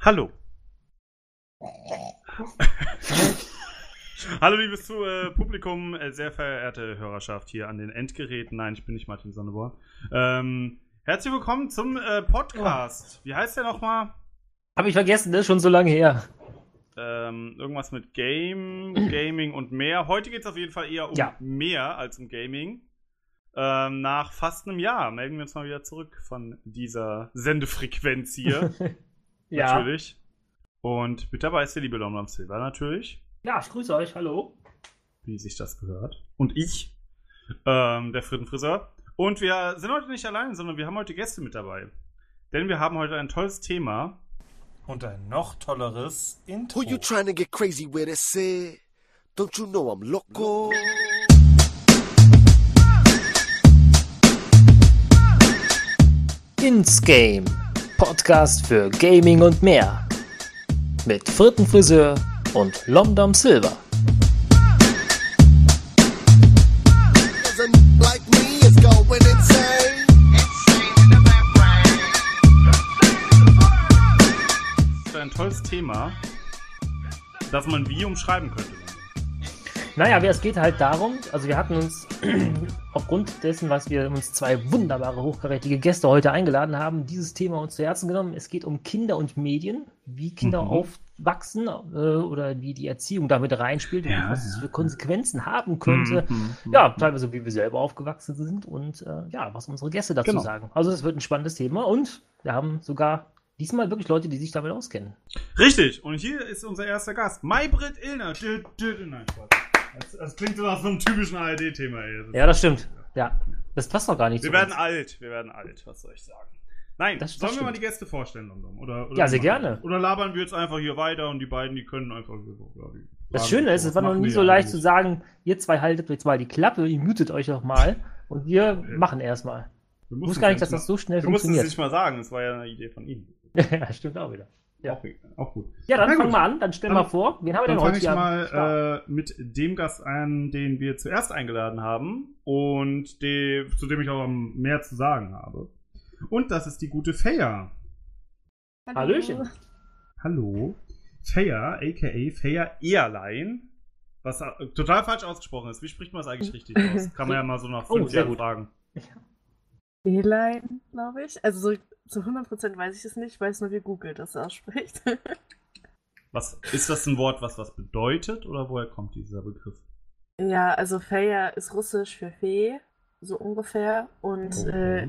Hallo. Hallo, liebes zu, äh, Publikum, äh, sehr verehrte Hörerschaft hier an den Endgeräten. Nein, ich bin nicht Martin Sonneborn. Ähm, herzlich willkommen zum äh, Podcast. Wie heißt der nochmal? Hab ich vergessen, das ist schon so lange her. Ähm, irgendwas mit Game, Gaming und mehr. Heute geht es auf jeden Fall eher um Ja. mehr als um Gaming. Ähm, nach fast einem Jahr melden wir uns mal wieder zurück von dieser Sendefrequenz hier. ja. Natürlich. Und mit dabei ist der liebe Lomlam Silver natürlich. Ja, ich grüße euch, hallo. wie sich das gehört. Und ich, ähm, der Frittenfriseur. Und wir sind heute nicht allein, sondern wir haben heute Gäste mit dabei. Denn wir haben heute ein tolles Thema. Und ein noch tolleres Intro. Who you trying to get crazy with it, say? Don't you know I'm loco? Ins Game. Podcast für Gaming und mehr. Mit Frittenfriseur und Lomdom Silver. Das ist ein tolles Thema, das man wie umschreiben könnte. Naja, es geht halt darum, also wir hatten uns aufgrund dessen, was wir uns zwei wunderbare, hochkarätige Gäste heute eingeladen haben, dieses Thema uns zu Herzen genommen. Es geht um Kinder und Medien, wie Kinder Mhm. aufwachsen äh, oder wie die Erziehung damit reinspielt Ja, und was es ja. für Konsequenzen haben könnte. Mhm, mhm, Ja, mhm. teilweise wie wir selber aufgewachsen sind und äh, ja, was unsere Gäste dazu Genau. sagen. Also es wird ein spannendes Thema und wir haben sogar diesmal wirklich Leute, die sich damit auskennen. Richtig, und hier ist unser erster Gast, Maybrit Illner. Nein, Spaß. Das, das klingt so nach so einem typischen ARD-Thema. Ja, das stimmt. Ja, das passt doch gar nicht Wir werden uns. alt, wir werden alt, was soll ich sagen. Nein, Das- das sollen wir mal stimmt. die Gäste vorstellen, London? Oder, oder Ja, sehr wir gerne. das? Oder labern wir jetzt einfach hier weiter und die beiden, die können einfach. Ja, die Das Schöne ist, es war noch nie so ja leicht zu sagen, ihr zwei haltet jetzt mal die Klappe, ihr mutet euch doch mal und wir machen erstmal. Wir Ich wusste gar nicht, dass das so schnell Wir mussten es funktioniert. nicht mal sagen, es war ja eine Idee von Ihnen. ja, stimmt auch wieder. Ja. Auch, auch gut. Ja, dann fangen wir an, dann stell Dann- mal vor, wen haben wir Dann denn fange heute ich hier am Start? mal äh, mit dem Gast an, den wir zuerst eingeladen haben und die, zu dem ich auch mehr zu sagen habe. Und das ist die gute Feja. Hallöchen. Hallo. Feja, aka Feja Ehrlein. Was total falsch ausgesprochen ist. Wie spricht man das eigentlich richtig aus? Kann man ja mal so nach Oh, fünf sehr Jahren fragen. Elaine, glaube ich. Also so zu 100% weiß ich es nicht, ich weiß nur, wie Google das ausspricht. Was, ist das ein Wort, was was bedeutet oder woher kommt dieser Begriff? ja, also Feja ist russisch für Fee, so ungefähr. Und Oh. äh,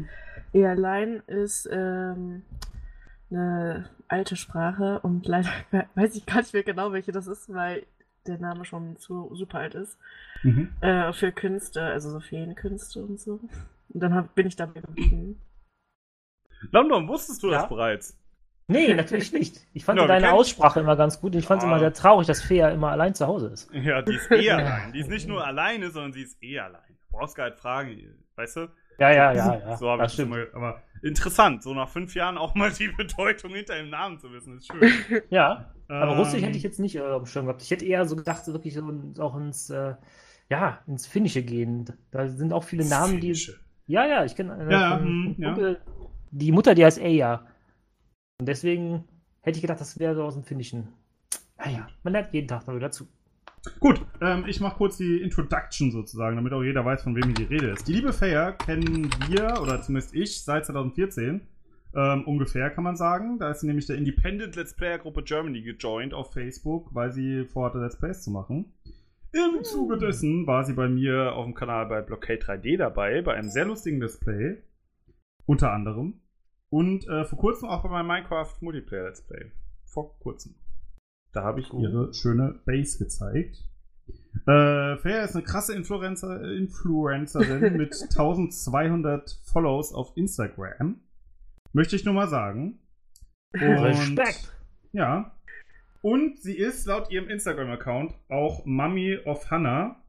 Elaine ist ähm, eine alte Sprache und leider weiß ich gar nicht mehr genau, welche das ist, weil der Name schon zu super alt ist. Mhm. Äh, für Künste, also so Feenkünste und so. Und dann hab, bin ich dabei geblieben. London, wusstest du Ja? das bereits? Nee, natürlich nicht. Ich fand Ja, wir deine Aussprache immer ganz gut. Ich fand es Ah. immer sehr traurig, dass Fea immer allein zu Hause ist. Ja, die ist eh allein. Die ist nicht nur alleine, sondern sie ist eh allein. Du brauchst gar nicht fragen, weißt du? Ja, ja, ja, ja. so habe ich stimmt. immer, aber interessant, so nach fünf Jahren auch mal die Bedeutung hinter dem Namen zu wissen, ist schön. Ja, aber Ähm, Russisch hätte ich jetzt nicht äh, auf dem Schirm gehabt. Ich hätte eher so gedacht, so wirklich so auch ins, äh, ja, ins Finnische gehen. Da sind auch viele Namen, die. Ja, ja, ich kenne äh, Ja, hm, einem ja. Kumpel, die Mutter, die heißt Eja. Und deswegen hätte ich gedacht, das wäre so aus dem Finnischen. Naja, man lernt jeden Tag noch wieder dazu. Gut, ähm, ich mache kurz die Introduction sozusagen, damit auch jeder weiß, von wem hier die Rede ist. Die liebe Fair kennen wir, oder zumindest ich, seit 2014. Ähm, ungefähr kann man sagen. Da ist sie nämlich der Independent Let's Player Gruppe Germany gejoint auf Facebook, weil sie vorhatte, Let's Plays zu machen. Im Zuge dessen war sie bei mir auf dem Kanal bei Blockade 3D dabei, bei einem sehr lustigen Let's Play. Unter anderem. Und äh, vor kurzem auch bei meinem Minecraft Multiplayer Let's Play. Vor kurzem. Da habe ich Cool. ihre schöne Base gezeigt. Äh, Fair ist eine krasse Influencer, Influencerin mit 1200 Follows auf Instagram. Möchte ich nur mal sagen. Und, Respekt. Ja. Und sie ist laut ihrem Instagram-Account auch Mummy of Hannah.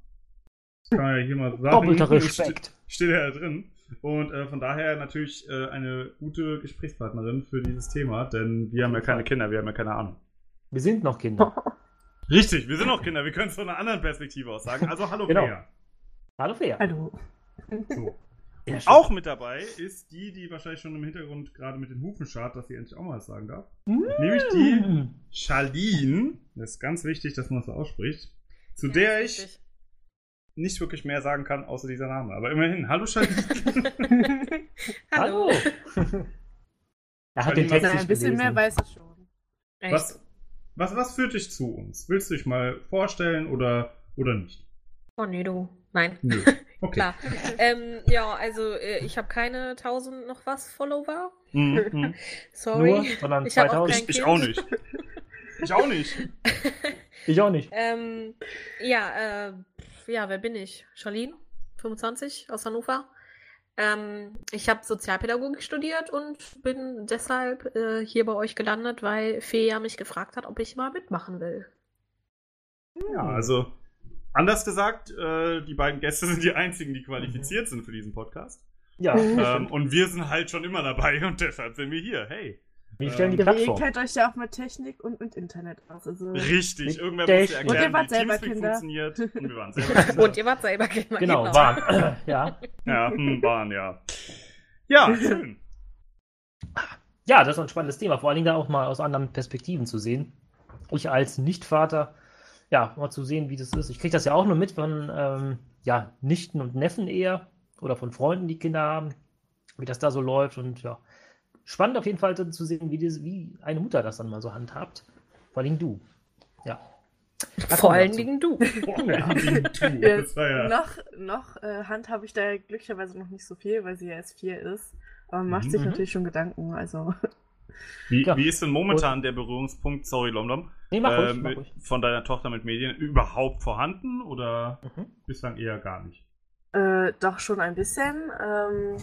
Das kann man ja hier mal sagen. Doppelter Respekt. Steht ja da drin. Und äh, von daher natürlich äh, eine gute Gesprächspartnerin für dieses Thema, denn wir haben ja keine Kinder, wir haben ja keine Ahnung. Wir sind noch Kinder. Richtig, wir sind auch Kinder, wir können es von einer anderen Perspektive aus sagen. Also hallo Genau. Bea. Hallo Fea. Hallo. So. Ja. Auch mit dabei ist die, die wahrscheinlich schon im Hintergrund gerade mit den Hufen schart, dass sie endlich auch mal was sagen darf. Nämlich die Mm. Charlene. Das ist ganz wichtig, dass man das so ausspricht. Zu der ich nicht wirklich mehr sagen kann, außer dieser Name. Aber immerhin, hallo Charlene. Hallo. er hat den Text ein bisschen mehr gelesen. weiß ich schon. Echt? was, was, was führt dich zu uns? Willst du dich mal vorstellen oder, oder nicht? Oh nee, du. Nein. Nö. Okay. Klar. ähm, ja, also äh, ich habe keine 1000 noch was Follower. Mhm, mhm. Sorry. Nur, sondern Ich hab auch 2000. kein- Ich, ich auch nicht. Ich auch nicht. Ich auch nicht. Ähm, ja, äh, ja, wer bin ich? Charlene, 25, aus Hannover. Ähm, ich habe Sozialpädagogik studiert und bin deshalb äh, hier bei euch gelandet, weil Fea mich gefragt hat, ob ich mal mitmachen will. Ja, also anders gesagt, äh, die beiden Gäste sind die einzigen, die qualifiziert sind für diesen Podcast. Ja, Ähm, und wir sind halt schon immer dabei und deshalb sind wir hier. Hey. wir stellen die ähm, ihr Plattform. kennt euch ja auch mit Technik und mit Internet aus. Also, Richtig, Mit irgendwer muss ja Und ihr erklären, wart wie selber Teamspeak Kinder. funktioniert. Und wir waren selber Kinder. Und ihr wart selber Kinder. Genau, waren. ja. Ja, hm, waren, ja. Ja, schön. ja, das ist ein spannendes Thema. Vor allen Dingen da auch mal aus anderen Perspektiven zu sehen. Ich als Nichtvater, ja, mal zu sehen, wie das ist. Ich kriege das ja auch nur mit von ähm, ja, Nichten und Neffen eher oder von Freunden, die Kinder haben, wie das da so läuft. Und ja, spannend auf jeden Fall dann zu sehen, wie, das, wie eine Mutter das dann mal so handhabt. Vor allem du. Ja. Da Vor allen. Dingen du. Ja, Das war ja. Noch, noch äh, Hand habe ich da glücklicherweise noch nicht so viel, weil sie ja erst vier ist. Aber man macht Mhm. sich natürlich schon Gedanken. Also, Wie, Ja. wie ist denn momentan der Berührungspunkt, sorry Lomdom, Nee, mach ruhig, äh, mach mit, ruhig. von deiner Tochter mit Medien überhaupt vorhanden oder Mhm. bislang eher gar nicht? äh, doch schon ein bisschen. Ähm,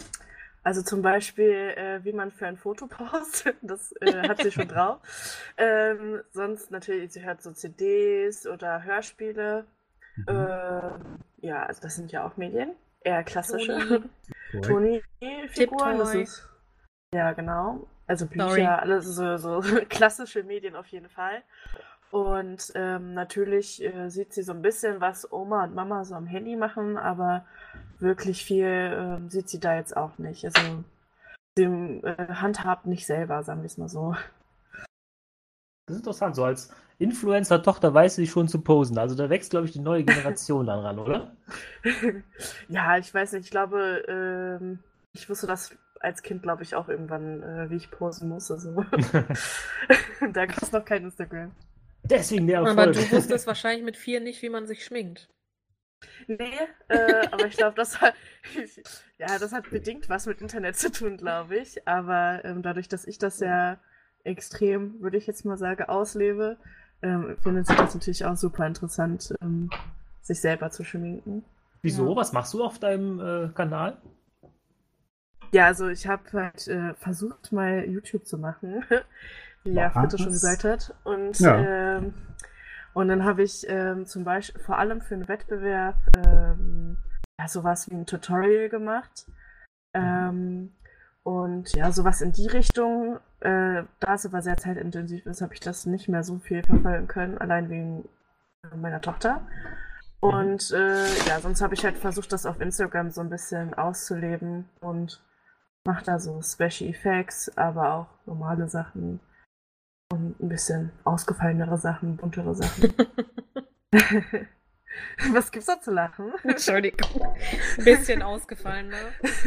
also zum Beispiel, äh, wie man für ein Foto postet, das äh, hat sie schon drauf. Ähm, sonst natürlich, sie hört so CDs oder Hörspiele. Mhm. Äh, ja, also das sind ja auch Medien. Eher klassische. Toni. Toni-Figuren. Das Tiptoy. ist. Ja, genau. Also Bücher, Sorry. alles so, so klassische Medien auf jeden Fall. Und ähm, natürlich äh, sieht sie so ein bisschen, was Oma und Mama so am Handy machen, aber wirklich viel ähm, sieht sie da jetzt auch nicht. Also sie äh, handhabt nicht selber, sagen wir es mal so. Das ist interessant. So als Influencer-Tochter weiß sie schon zu posen. Also da wächst, glaube ich, die neue Generation dann ran, oder? ja, ich weiß nicht, ich glaube, ähm, ich wusste das als Kind, glaube ich, auch irgendwann, äh, wie ich posen muss. Also da gab es noch kein Instagram. Deswegen der Aber Erfolg. du wusstest wahrscheinlich mit vier nicht, wie man sich schminkt. Nee, äh, aber ich glaube, das hat, ja, das hat bedingt was mit Internet zu tun, glaube ich. Aber ähm, dadurch, dass ich das ja extrem, würde ich jetzt mal sagen, auslebe, ähm, findet sie das natürlich auch super interessant, ähm, sich selber zu schminken. Wieso? Ja. Was machst du auf deinem äh, Kanal? Ja, also ich habe halt äh, versucht, mal YouTube zu machen, wie ja? Fritte schon gesagt hat. Und, Ja. ähm, und dann habe ich ähm, zum Beispiel vor allem für einen Wettbewerb ähm, ja, sowas wie ein Tutorial gemacht. Ähm, und ja, sowas in die Richtung, äh, da es aber sehr zeitintensiv ist, habe ich das nicht mehr so viel verfolgen können, allein wegen äh, meiner Tochter. Und äh, ja, sonst habe ich halt versucht, das auf Instagram so ein bisschen auszuleben und mache da so Special Effects, aber auch normale Sachen und ein bisschen ausgefallenere Sachen, buntere Sachen. Was gibt's da zu lachen? Entschuldigung. Ein bisschen ausgefallen, ne?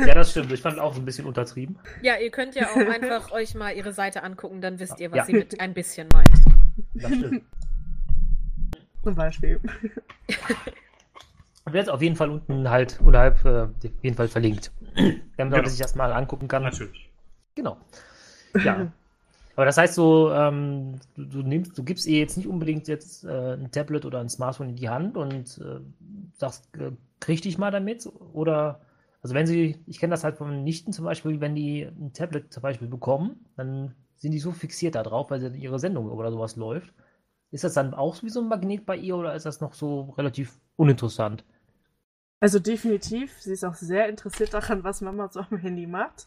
Ja, das stimmt. Ich fand auch ein bisschen untertrieben. Ja, ihr könnt ja auch einfach euch mal ihre Seite angucken, dann wisst ihr, was Ja. sie mit ein bisschen meint. Das stimmt. Zum Beispiel. Jetzt auf jeden Fall unten halt unterhalb äh, auf jeden Fall verlinkt. Damit man Genau. sich das mal angucken kann. Natürlich. Genau. Ja. Aber das heißt so, ähm, du, du nimmst, du gibst ihr jetzt nicht unbedingt jetzt äh, ein Tablet oder ein Smartphone in die Hand und äh, sagst, äh, krieg dich mal damit? Oder also wenn sie, ich kenne das halt von Nichten zum Beispiel, wenn die ein Tablet zum Beispiel bekommen, dann sind die so fixiert da drauf, weil sie ihre Sendung oder sowas läuft. Ist das dann auch wie so ein Magnet bei ihr oder ist das noch so relativ uninteressant? Also definitiv, sie ist auch sehr interessiert daran, was Mama so am Handy macht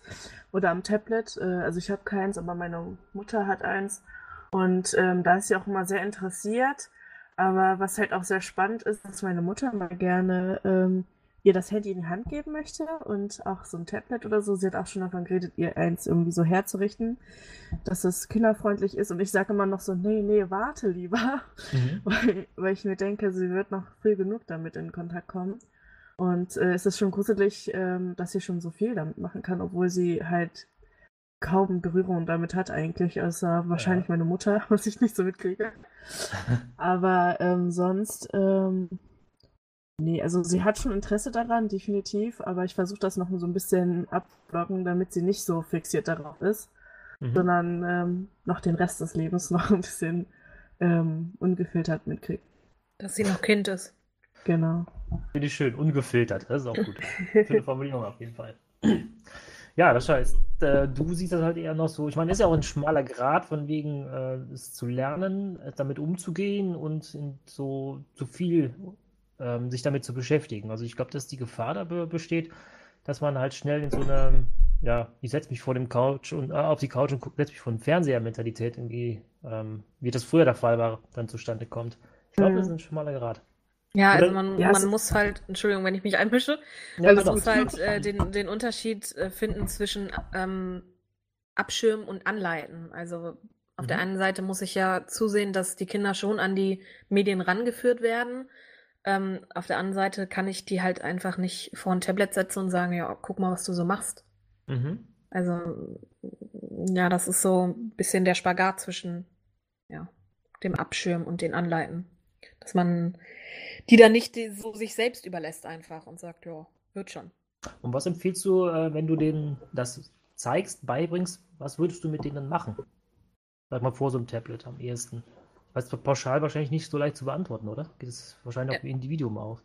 oder am Tablet. Äh, Also ich habe keins, aber meine Mutter hat eins. Und ähm, da ist sie auch immer sehr interessiert. Aber was halt auch sehr spannend ist, dass meine Mutter mal gerne ähm, ihr das Handy in die Hand geben möchte und auch so ein Tablet oder so. Sie hat auch schon davon geredet, ihr eins irgendwie so herzurichten, dass es kinderfreundlich ist. Und ich sage immer noch so, nee, nee, warte lieber, Mhm. weil, weil ich mir denke, sie wird noch früh genug damit in Kontakt kommen. Und äh, es ist schon gruselig, ähm, dass sie schon so viel damit machen kann, obwohl sie halt kaum Berührung damit hat eigentlich, außer wahrscheinlich meine Mutter, was ich nicht so mitkriege. Aber ähm, sonst, ähm, nee, also sie hat schon Interesse daran, definitiv, aber ich versuche das noch so ein bisschen abzublocken, damit sie nicht so fixiert darauf ist, Mhm. sondern ähm, noch den Rest des Lebens noch ein bisschen ähm, ungefiltert mitkriegt. Dass sie noch Kind ist. Genau. Finde ich schön, ungefiltert. Das ist auch gut. Schöne Formulierung auf jeden Fall. Ja, das heißt, äh, du siehst das halt eher noch so. Ich meine, das ist ja auch ein schmaler Grad von wegen äh, es zu lernen, äh, damit umzugehen und so zu viel ähm, sich damit zu beschäftigen. Also ich glaube, dass die Gefahr da be- besteht, dass man halt schnell in so einer, ja, ich setze mich vor dem Couch und äh, auf die Couch und setze mich vor dem Fernseher-Mentalität irgendwie, ähm, wie das früher der Fall war, dann zustande kommt. Ich glaube, das ist Mhm. ein schmaler Grad. Ja, also man, Ja, man muss halt, Entschuldigung, wenn ich mich einmische, Ja, man alles muss halt äh, den, den Unterschied äh, finden zwischen ähm, Abschirmen und Anleiten. Also auf der Mhm. einen Seite muss ich ja zusehen, dass die Kinder schon an die Medien rangeführt werden. Ähm, auf der anderen Seite kann ich die halt einfach nicht vor ein Tablet setzen und sagen, ja, guck mal, was du so machst. Mhm. Also ja, das ist so ein bisschen der Spagat zwischen ja, dem Abschirmen und den Anleiten. Dass man die dann nicht so sich selbst überlässt einfach und sagt, ja, wird schon. Und was empfiehlst du, äh, wenn du denen das zeigst, beibringst, was würdest du mit denen machen? Sag mal vor so einem Tablet am ehesten. Weißt du, pauschal wahrscheinlich nicht so leicht zu beantworten, oder? Geht es wahrscheinlich auf Individuum aus.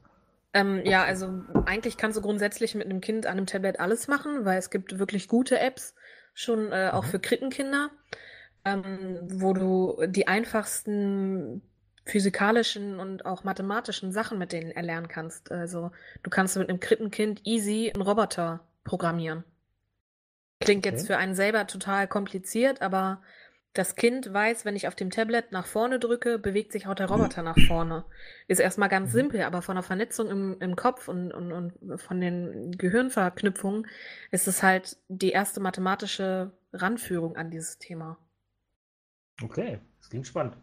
Ähm, ja, also eigentlich kannst du grundsätzlich mit einem Kind an einem Tablet alles machen, weil es gibt wirklich gute Apps, schon äh, auch Mhm. für Krippenkinder, ähm, wo du die einfachsten physikalischen und auch mathematischen Sachen mit denen erlernen kannst. Also du kannst mit einem Krippenkind easy einen Roboter programmieren. Klingt jetzt Okay. für einen selber total kompliziert, aber das Kind weiß, wenn ich auf dem Tablet nach vorne drücke, bewegt sich auch der Roboter nach vorne. Ist erstmal ganz Mhm. simpel, aber von der Vernetzung im, im Kopf und, und, und von den Gehirnverknüpfungen ist es halt die erste mathematische Ranführung an dieses Thema. Okay, das klingt spannend.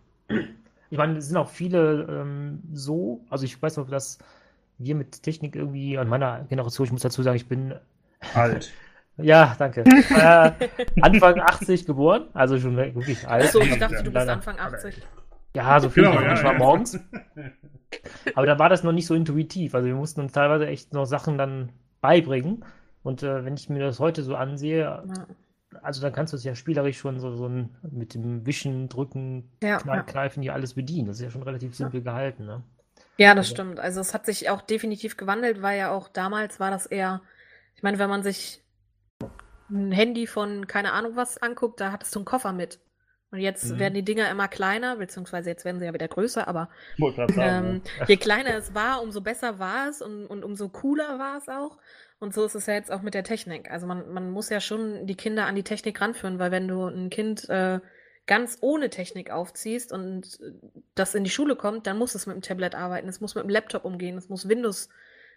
Ich meine, es sind auch viele ähm, so, also ich weiß noch, dass wir mit Technik irgendwie an meiner Generation, ich muss dazu sagen, ich bin Alt. Ja, danke. äh, Anfang 80 geboren, also schon wirklich alt. Achso, ich dachte, du bist. Anfang 80. Ja, so viel Genau, ja, manchmal ja. morgens. Aber da war das noch nicht so intuitiv. Also wir mussten uns teilweise echt noch Sachen dann beibringen. Und äh, wenn ich mir das heute so ansehe, Ja, also dann kannst du es ja spielerisch schon so, so ein, mit dem Wischen, Drücken, ja, Knall, ja. Kneifen hier alles bedienen. Das ist ja schon relativ simpel gehalten, ne? Ja, das Also- stimmt. Also es hat sich auch definitiv gewandelt, weil ja auch damals war das eher, ich meine, wenn man sich ein Handy von keine Ahnung was anguckt, da hattest du einen Koffer mit. Und jetzt Mhm. werden die Dinger immer kleiner, beziehungsweise jetzt werden sie ja wieder größer, aber ähm, je kleiner es war, umso besser war es und, und umso cooler war es auch. Und so ist es ja jetzt auch mit der Technik. Also man, man muss ja schon die Kinder an die Technik ranführen, weil wenn du ein Kind äh, ganz ohne Technik aufziehst und äh, das in die Schule kommt, dann muss es mit dem Tablet arbeiten, es muss mit dem Laptop umgehen, es muss Windows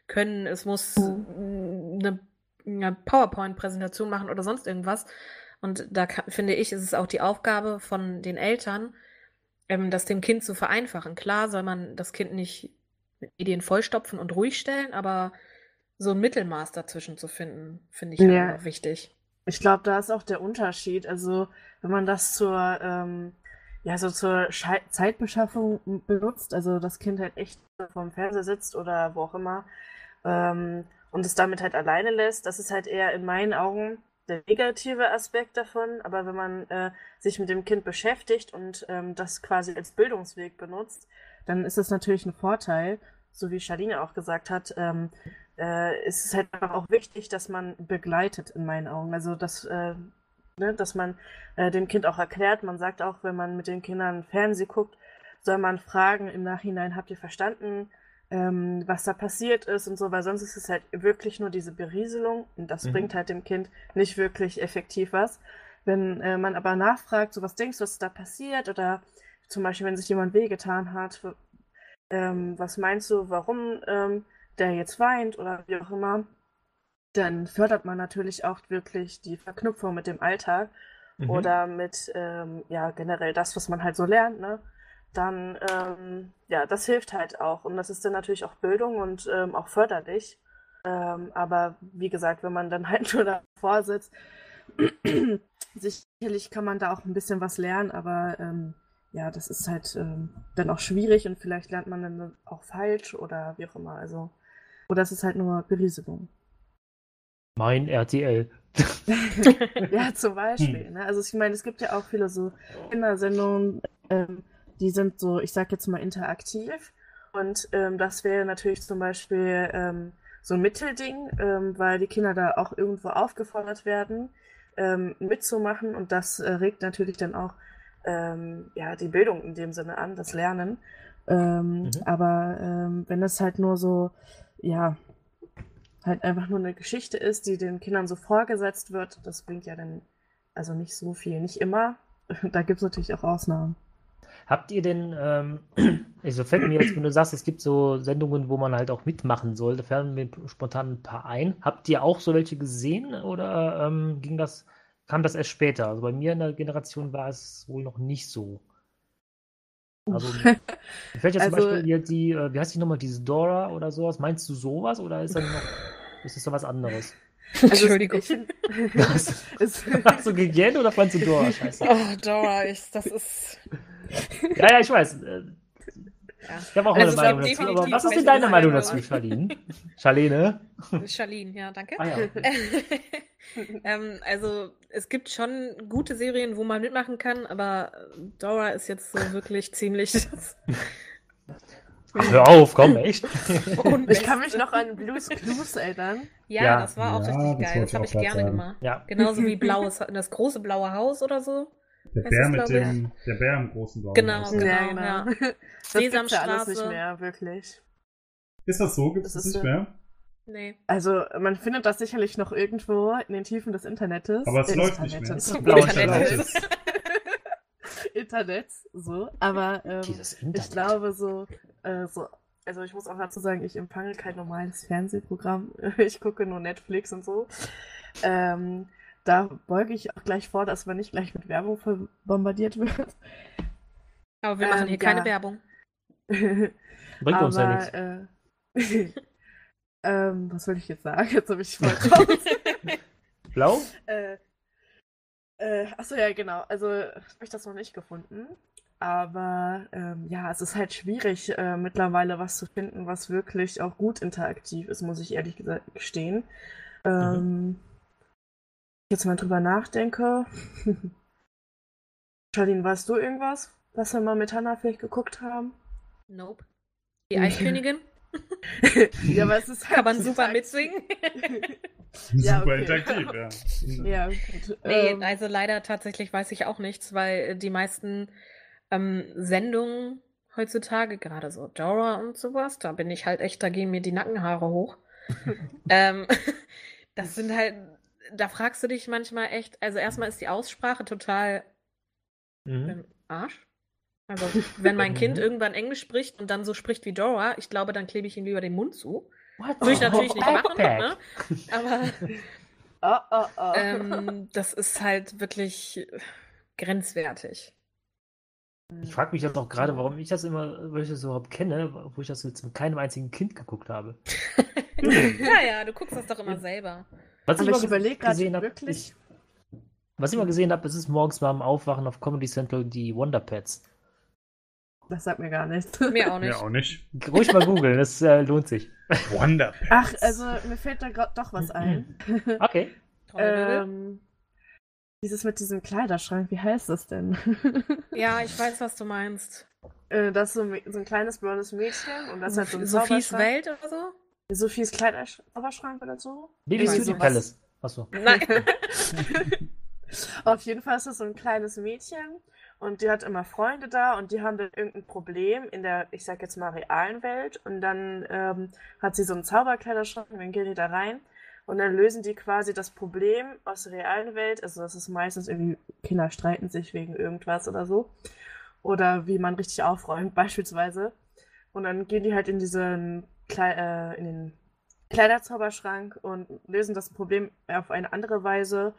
können, es muss Mhm. eine, eine PowerPoint-Präsentation machen oder sonst irgendwas. Und da kann, finde ich, ist es auch die Aufgabe von den Eltern, ähm, das dem Kind zu vereinfachen. Klar soll man das Kind nicht mit Medien vollstopfen und ruhig stellen, aber so ein Mittelmaß dazwischen zu finden, finde ich Ja. halt auch wichtig. Ich glaube, da ist auch der Unterschied. Also, wenn man das zur, ähm, ja, so zur Schei Zeitbeschaffung benutzt, also das Kind halt echt vorm Fernseher sitzt oder wo auch immer, ähm, und es damit halt alleine lässt, das ist halt eher in meinen Augen der negative Aspekt davon. Aber wenn man äh, sich mit dem Kind beschäftigt und ähm, das quasi als Bildungsweg benutzt, dann ist das natürlich ein Vorteil. So wie Charlene auch gesagt hat, ähm, äh, ist es halt auch wichtig, dass man begleitet in meinen Augen. Also dass, äh, ne, dass man äh, dem Kind auch erklärt, man sagt auch, wenn man mit den Kindern Fernseh guckt, soll man fragen im Nachhinein, habt ihr verstanden, ähm, was da passiert ist und so, weil sonst ist es halt wirklich nur diese Berieselung und das Mhm. bringt halt dem Kind nicht wirklich effektiv was. Wenn äh, man aber nachfragt, so was denkst du, was da passiert oder zum Beispiel, wenn sich jemand wehgetan hat, ähm, was meinst du, warum ähm, der jetzt weint oder wie auch immer, dann fördert man natürlich auch wirklich die Verknüpfung mit dem Alltag Mhm. oder mit, ähm, ja, generell das, was man halt so lernt, ne? Dann, ähm, ja, das hilft halt auch. Und das ist dann natürlich auch Bildung und ähm, auch förderlich. Ähm, aber wie gesagt, wenn man dann halt nur davor sitzt, sicherlich kann man da auch ein bisschen was lernen, aber ähm, ja, das ist halt ähm, dann auch schwierig und vielleicht lernt man dann auch falsch oder wie auch immer. Also, oder es ist halt nur Berieselung. Mein RTL. Ja, zum Beispiel. Ne? Also ich meine, es gibt ja auch viele so Kindersendungen, ähm, die sind so, ich sag jetzt mal, interaktiv. Und ähm, das wäre natürlich zum Beispiel ähm, so ein Mittelding, ähm, weil die Kinder da auch irgendwo aufgefordert werden, ähm, mitzumachen. Und das äh, regt natürlich dann auch ähm, ja, die Bildung in dem Sinne an, das Lernen. Ähm, Mhm. Aber ähm, wenn es halt nur so, ja, halt einfach nur eine Geschichte ist, die den Kindern so vorgesetzt wird, das bringt ja dann also nicht so viel. Nicht immer. Da gibt es natürlich auch Ausnahmen. Habt ihr denn, ähm, also fällt mir jetzt, wenn du sagst, es gibt so Sendungen, wo man halt auch mitmachen soll, da fallen mir spontan ein paar ein. Habt ihr auch so welche gesehen oder ähm, ging das, kam das erst später? Also bei mir in der Generation war es wohl noch nicht so. Also mir fällt jetzt zum Also- Beispiel hier die, äh, wie heißt die nochmal, diese Dora oder sowas? Meinst du sowas oder ist das noch, ist das so was anderes? Entschuldigung. Also, es, Hast du gegen oder fandst du Dora? Scheiße. Oh, Dora, ich, das ist. Ja, ja, ich weiß. äh, Ja. Ich habe auch Also meine es Meinung dazu. Aber was ist denn deine Meinung Meinung. dazu, Charlene? Charlene? Charlene, ja, danke. Ah ja. ähm, also, es gibt schon gute Serien, wo man mitmachen kann, aber Dora ist jetzt so wirklich ziemlich. das hör auf, komm, echt. ich kann mich noch an Blues Clues erinnern. Ja, Ja. das war auch Ja, richtig das geil. Das ich habe ich gerne gemacht. Ja. Genauso wie blaues, das große blaue Haus oder so. Der Bär ist, mit glaub ich- dem, der Bär im großen blauen Genau. Haus. Genau, ja, ja. Das gibt's ja alles Sesamstraße. nicht mehr, wirklich. Ist das so? Gibt es Das das nicht so- mehr? Nee. Also, man findet das sicherlich noch irgendwo in den Tiefen des Internetes. Aber es Äh, läuft nicht mehr. Internetes. Das blaue Internet. Internet. Internets, so. Aber ähm, Dieses ich Internet. glaube so, äh, so, also ich muss auch dazu sagen, ich empfange kein normales Fernsehprogramm. Ich gucke nur Netflix und so. Ähm, da beuge ich auch gleich vor, dass man nicht gleich mit Werbung bombardiert wird. Aber wir machen Ähm, hier keine ja. Werbung. Bringt uns ja nichts. äh, ähm, was soll ich jetzt sagen? Jetzt habe ich voll raus. Blau? äh, äh, achso, ja, genau. Also habe ich das noch nicht gefunden. Aber ähm, ja, es ist halt schwierig, äh, mittlerweile was zu finden, was wirklich auch gut interaktiv ist, muss ich ehrlich gesagt gestehen. Ähm, Jetzt mal drüber nachdenke. Charlene, weißt du irgendwas, was wir mal mit Hannah vielleicht geguckt haben? Nope. Die Eiskönigin ja, aber es ist halt kann man super mitsingen. Ja, Super okay. interaktiv, ja. Ja, gut. Nee, Ähm, also leider tatsächlich weiß ich auch nichts, weil äh, die meisten ähm, Sendungen heutzutage, gerade so Dora und sowas, da bin ich halt echt, da gehen mir die Nackenhaare hoch. ähm, das sind halt, da fragst du dich manchmal echt, also erstmal ist die Aussprache total Mhm. im Arsch. Also, wenn mein Kind Mhm. irgendwann Englisch spricht und dann so spricht wie Dora, ich glaube, dann klebe ich ihm lieber den Mund zu. What? Würde ich natürlich nicht machen, ne? Aber oh, oh, oh. ähm, das ist halt wirklich grenzwertig. Ich frage mich jetzt auch gerade, warum ich das immer, weil ich das überhaupt kenne, wo ich das jetzt mit keinem einzigen Kind geguckt habe. naja, du guckst das doch immer selber. Was Aber ich ich mal überlege gerade gesehen habe, wirklich. ist, was ich mal gesehen habe, ist es morgens beim Aufwachen auf Comedy Central die Wonder Pets. Das sagt mir gar nichts. Mir auch nicht. Ja, auch nicht. Ruhig mal googeln, das äh, lohnt sich. Wonder Ach, also mir fällt da gerade doch was ein. Okay. Trommelwirbel. ähm, dieses mit diesem Kleiderschrank, wie heißt das denn? ja, ich weiß, was du meinst. Äh, das ist so, ein- so ein kleines blondes Mädchen und das hat so ein Sophies. Welt oder so? Sophies Kleiderzauberschrank oder so? Irgendwie Beauty sowas. Palace. Achso. Nein. Auf jeden Fall ist das so ein kleines Mädchen und die hat immer Freunde da und die haben dann irgendein Problem in der, ich sag jetzt mal, realen Welt und dann ähm, hat sie so einen Zauberkleiderschrank und dann gehen die da rein und dann lösen die quasi das Problem aus der realen Welt, also das ist meistens irgendwie, Kinder streiten sich wegen irgendwas oder so oder wie man richtig aufräumt beispielsweise und dann gehen die halt in diesen Klei äh, in den Kleiderzauberschrank und lösen das Problem auf eine andere Weise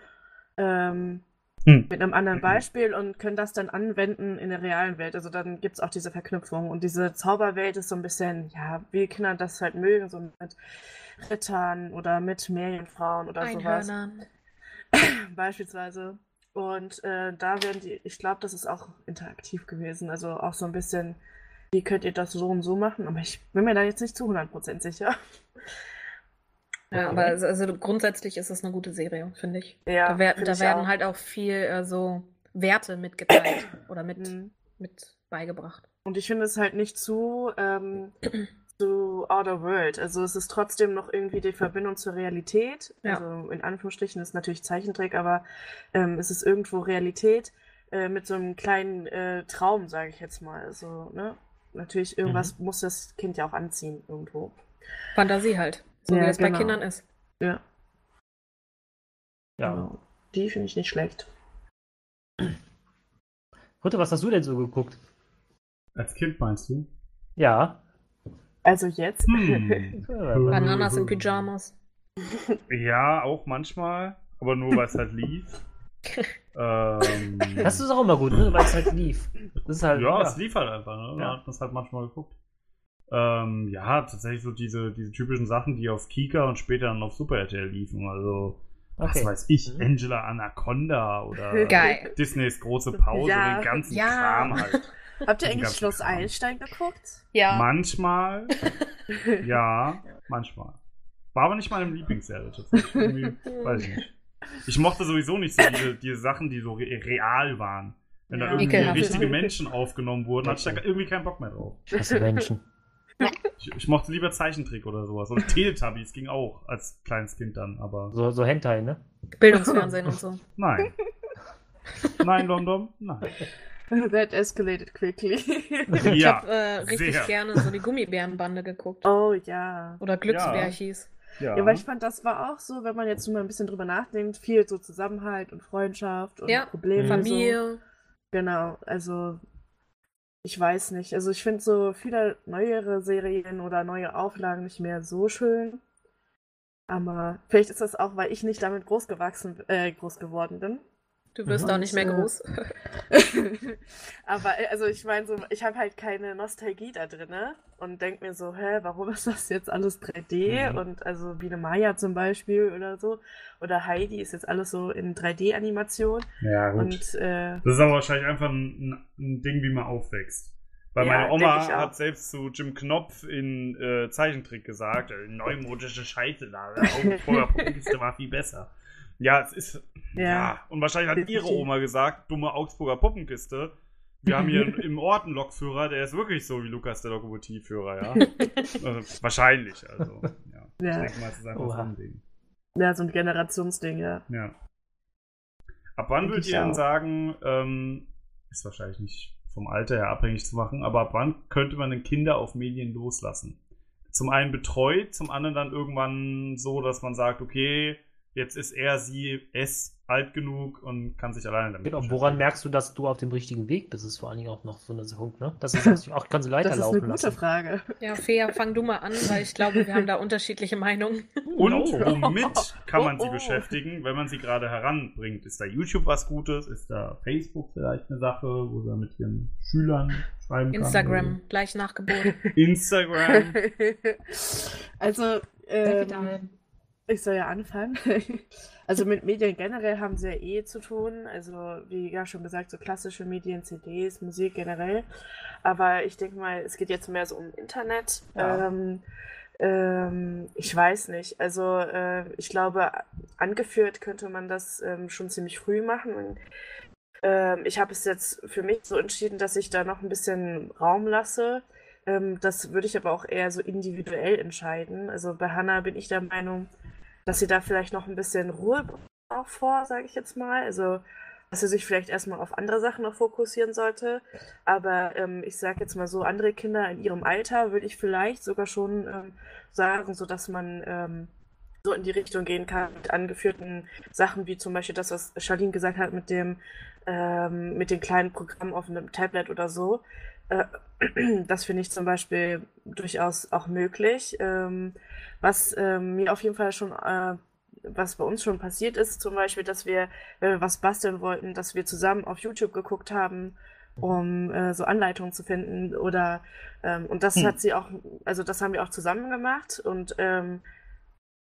ähm, Hm. mit einem anderen Beispiel und können das dann anwenden in der realen Welt. Also dann gibt es auch diese Verknüpfung. Und diese Zauberwelt ist so ein bisschen, ja, wie Kinder das halt mögen, so mit Rittern oder mit Meerjungfrauen oder sowas Einhörnern. beispielsweise. Und äh, da werden die, ich glaube, das ist auch interaktiv gewesen. Also auch so ein bisschen, wie könnt ihr das so und so machen? Aber ich bin mir da jetzt nicht zu 100% sicher. Ja, aber also, also grundsätzlich ist es eine gute Serie, finde ich. Ja, da wer- find da ich werden auch. halt auch viel äh, so Werte mitgeteilt oder mit, Mhm. mit beigebracht. Und ich finde es halt nicht zu, ähm, zu outer world. Also es ist trotzdem noch irgendwie die Verbindung zur Realität. Ja. Also in Anführungsstrichen ist natürlich Zeichentrick, aber ähm, es ist irgendwo Realität äh, mit so einem kleinen äh, Traum, sage ich jetzt mal. Also, ne? Natürlich, irgendwas muss das Kind ja auch anziehen irgendwo. Fantasie halt. So Ja, wie es bei genau. Kindern ist. Ja. Ja. Genau. Die finde ich nicht schlecht. Rutte, was hast du denn so geguckt? Als Kind meinst du? Ja. Also jetzt. Hm. Bananas in Pyjamas. Ja, auch manchmal, aber nur weil es halt lief. Ähm, Das ist auch immer gut, ne? weil es halt lief. Das ist halt. ja, es lief halt einfach, ne? Da Ja. hat man es halt manchmal geguckt. Ähm, ja, tatsächlich so diese, diese typischen Sachen, die auf Kika und später dann auf Super RTL liefen. Also, was Okay. weiß ich, Mhm. Angela Anaconda oder Geil. Disneys große Pause, Ja, den ganzen ja. Kram halt. Habt ihr eigentlich Schloss Kram. Einstein geguckt? Ja. Manchmal, ja, manchmal. War aber nicht meine Lieblingsserie tatsächlich. Irgendwie, weiß ich nicht. Ich mochte sowieso nicht so diese, diese Sachen, die so re real waren. Wenn da Ja. irgendwie Ekelhaft. richtige Menschen aufgenommen wurden, hatte ich da irgendwie keinen Bock mehr drauf. Ich hasse Menschen. Ich, ich mochte lieber Zeichentrick oder sowas. Oder Teletubbies ging auch als kleines Kind dann, aber So, so Hentai, ne? Bildungsfernsehen und so. nein. Nein, Dom-Dom, nein. That escalated quickly. Ich Ja, habe äh, richtig sehr. gerne so die Gummibärenbande geguckt. oh ja. Oder Glücksbärchis. Ja, Ja, weil ich fand, das war auch so, wenn man jetzt mal ein bisschen drüber nachdenkt, viel so Zusammenhalt und Freundschaft und Ja, Probleme. So. Familie. Genau, also ich weiß nicht. Also ich finde so viele neuere Serien oder neue Auflagen nicht mehr so schön. Aber vielleicht ist das auch, weil ich nicht damit groß gewachsen, äh, groß geworden bin. Du wirst Mhm. auch nicht mehr groß. Aber äh, also ich meine so, ich habe halt keine Nostalgie da drin und denk mir so, hä, warum ist das jetzt alles 3D? Mhm. Und also Biene Maya zum Beispiel oder so. Oder Heidi ist jetzt alles so in 3D-Animation. Ja, gut. Und äh, Das ist aber wahrscheinlich einfach ein, ein Ding, wie man aufwächst. Weil Ja, meine Oma hat selbst zu Jim Knopf in äh, Zeichentrick gesagt, äh, neumodische Scheiße da, Puppenkiste war viel besser. Ja, es ist. Ja. Ja. Und wahrscheinlich hat ihre Oma gesagt, dumme Augsburger Puppenkiste. Wir haben hier im Ort einen Lokführer, der ist wirklich so wie Lukas, der Lokomotivführer, ja. also, wahrscheinlich, also. Ja. Ja. Ich denke mal, es ist einfach Oha. so ein Ding. ja, so ein Generationsding, ja. Ja. Ab wann würdet ich ihr denn sagen, ähm, ist wahrscheinlich nicht vom Alter her abhängig zu machen, aber ab wann könnte man den Kinder auf Medien loslassen? Zum einen betreut, zum anderen dann irgendwann so, dass man sagt, okay, jetzt ist er, sie, es alt genug und kann sich alleine damit Genau, beschäftigen. woran merkst du, dass du auf dem richtigen Weg bist? ist vor allen Dingen auch noch so eine Punkt, ne? Das ist auch, kannst du Das ist weiterlaufen eine gute lassen. Frage. Ja, Fea, fang du mal an, weil ich glaube, wir haben da unterschiedliche Meinungen. Und Oh. womit kann man sie Oh, oh. beschäftigen, wenn man sie gerade heranbringt? Ist da YouTube was Gutes? Ist da Facebook vielleicht eine Sache, wo sie mit ihren Schülern schreiben kann? Instagram, gleich nach Geburt. Instagram. also, ähm, ich soll ja anfangen. Also mit Medien generell haben sie ja eh zu tun. Also wie ja schon gesagt, so klassische Medien, CDs, Musik generell. Aber ich denke mal, es geht jetzt mehr so um Internet. Ja. Ähm, ähm, ich weiß nicht. Also äh, ich glaube, angeführt könnte man das ähm, schon ziemlich früh machen. Und, ähm, ich habe es jetzt für mich so entschieden, dass ich da noch ein bisschen Raum lasse. Ähm, das würde ich aber auch eher so individuell entscheiden. Also bei Hannah bin ich der Meinung, dass sie da vielleicht noch ein bisschen Ruhe braucht vor, sage ich jetzt mal. Also, dass sie sich vielleicht erstmal auf andere Sachen noch fokussieren sollte. Aber ähm, ich sage jetzt mal so, andere Kinder in ihrem Alter würde ich vielleicht sogar schon ähm, sagen, so dass man ähm, so in die Richtung gehen kann mit angeführten Sachen, wie zum Beispiel das, was Charlene gesagt hat mit dem, ähm, mit den kleinen Programmen auf einem Tablet oder so. Äh, das finde ich zum Beispiel durchaus auch möglich. Ähm, was ähm, mir auf jeden Fall schon, äh, was bei uns schon passiert ist, zum Beispiel, dass wir, wenn wir was basteln wollten, dass wir zusammen auf YouTube geguckt haben, um äh, so Anleitungen zu finden oder ähm, und das Hm. hat sie auch, also das haben wir auch zusammen gemacht und ähm,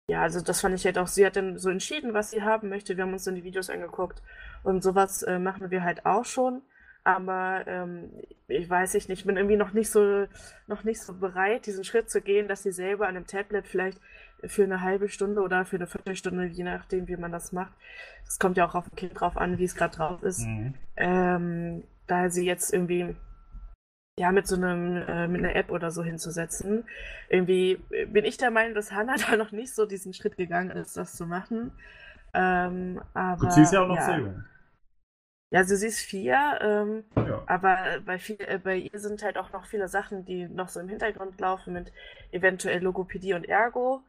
ja, also das fand ich halt auch, sie hat dann so entschieden, was sie haben möchte. Wir haben uns dann die Videos angeguckt und sowas äh, machen wir halt auch schon. Aber ähm, ich weiß ich nicht, bin irgendwie noch nicht so noch nicht so bereit, diesen Schritt zu gehen, dass sie selber an einem Tablet vielleicht für eine halbe Stunde oder für eine Viertelstunde, je nachdem, wie man das macht. Es kommt ja auch auf ein Kind drauf an, wie es gerade drauf ist. Mhm. Ähm, da sie jetzt irgendwie ja mit so einem äh, mit einer App oder so hinzusetzen. Irgendwie bin ich der Meinung, dass Hannah da noch nicht so diesen Schritt gegangen ist, das zu machen. Ähm, aber Gut, sie ist ja auch noch ja. Ja, also sie ist vier, ähm, Ja. aber bei, viel, äh, bei ihr sind halt auch noch viele Sachen, die noch so im Hintergrund laufen mit eventuell Logopädie und Ergo.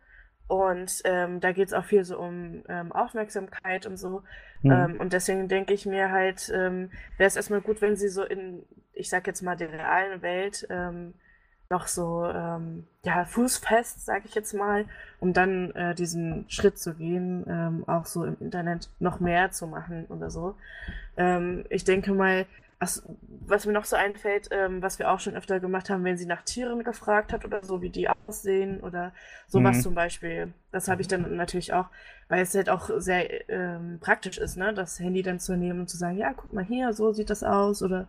Und ähm, da geht es auch viel so um ähm, Aufmerksamkeit und so. Mhm. Ähm, und deswegen denke ich mir halt, ähm, wäre es erstmal gut, wenn sie so in, ich sag jetzt mal, der realen Welt ähm, noch so, ähm, ja, fußfest, sag ich jetzt mal, um dann äh, diesen Schritt zu gehen, ähm, auch so im Internet noch mehr zu machen oder so. Ähm, ich denke mal, was, was mir noch so einfällt, ähm, was wir auch schon öfter gemacht haben, wenn sie nach Tieren gefragt hat oder so, wie die aussehen oder sowas Mhm. zum Beispiel. Das habe ich dann natürlich auch, weil es halt auch sehr ähm, praktisch ist, ne, das Handy dann zu nehmen und zu sagen, ja, guck mal hier, so sieht das aus oder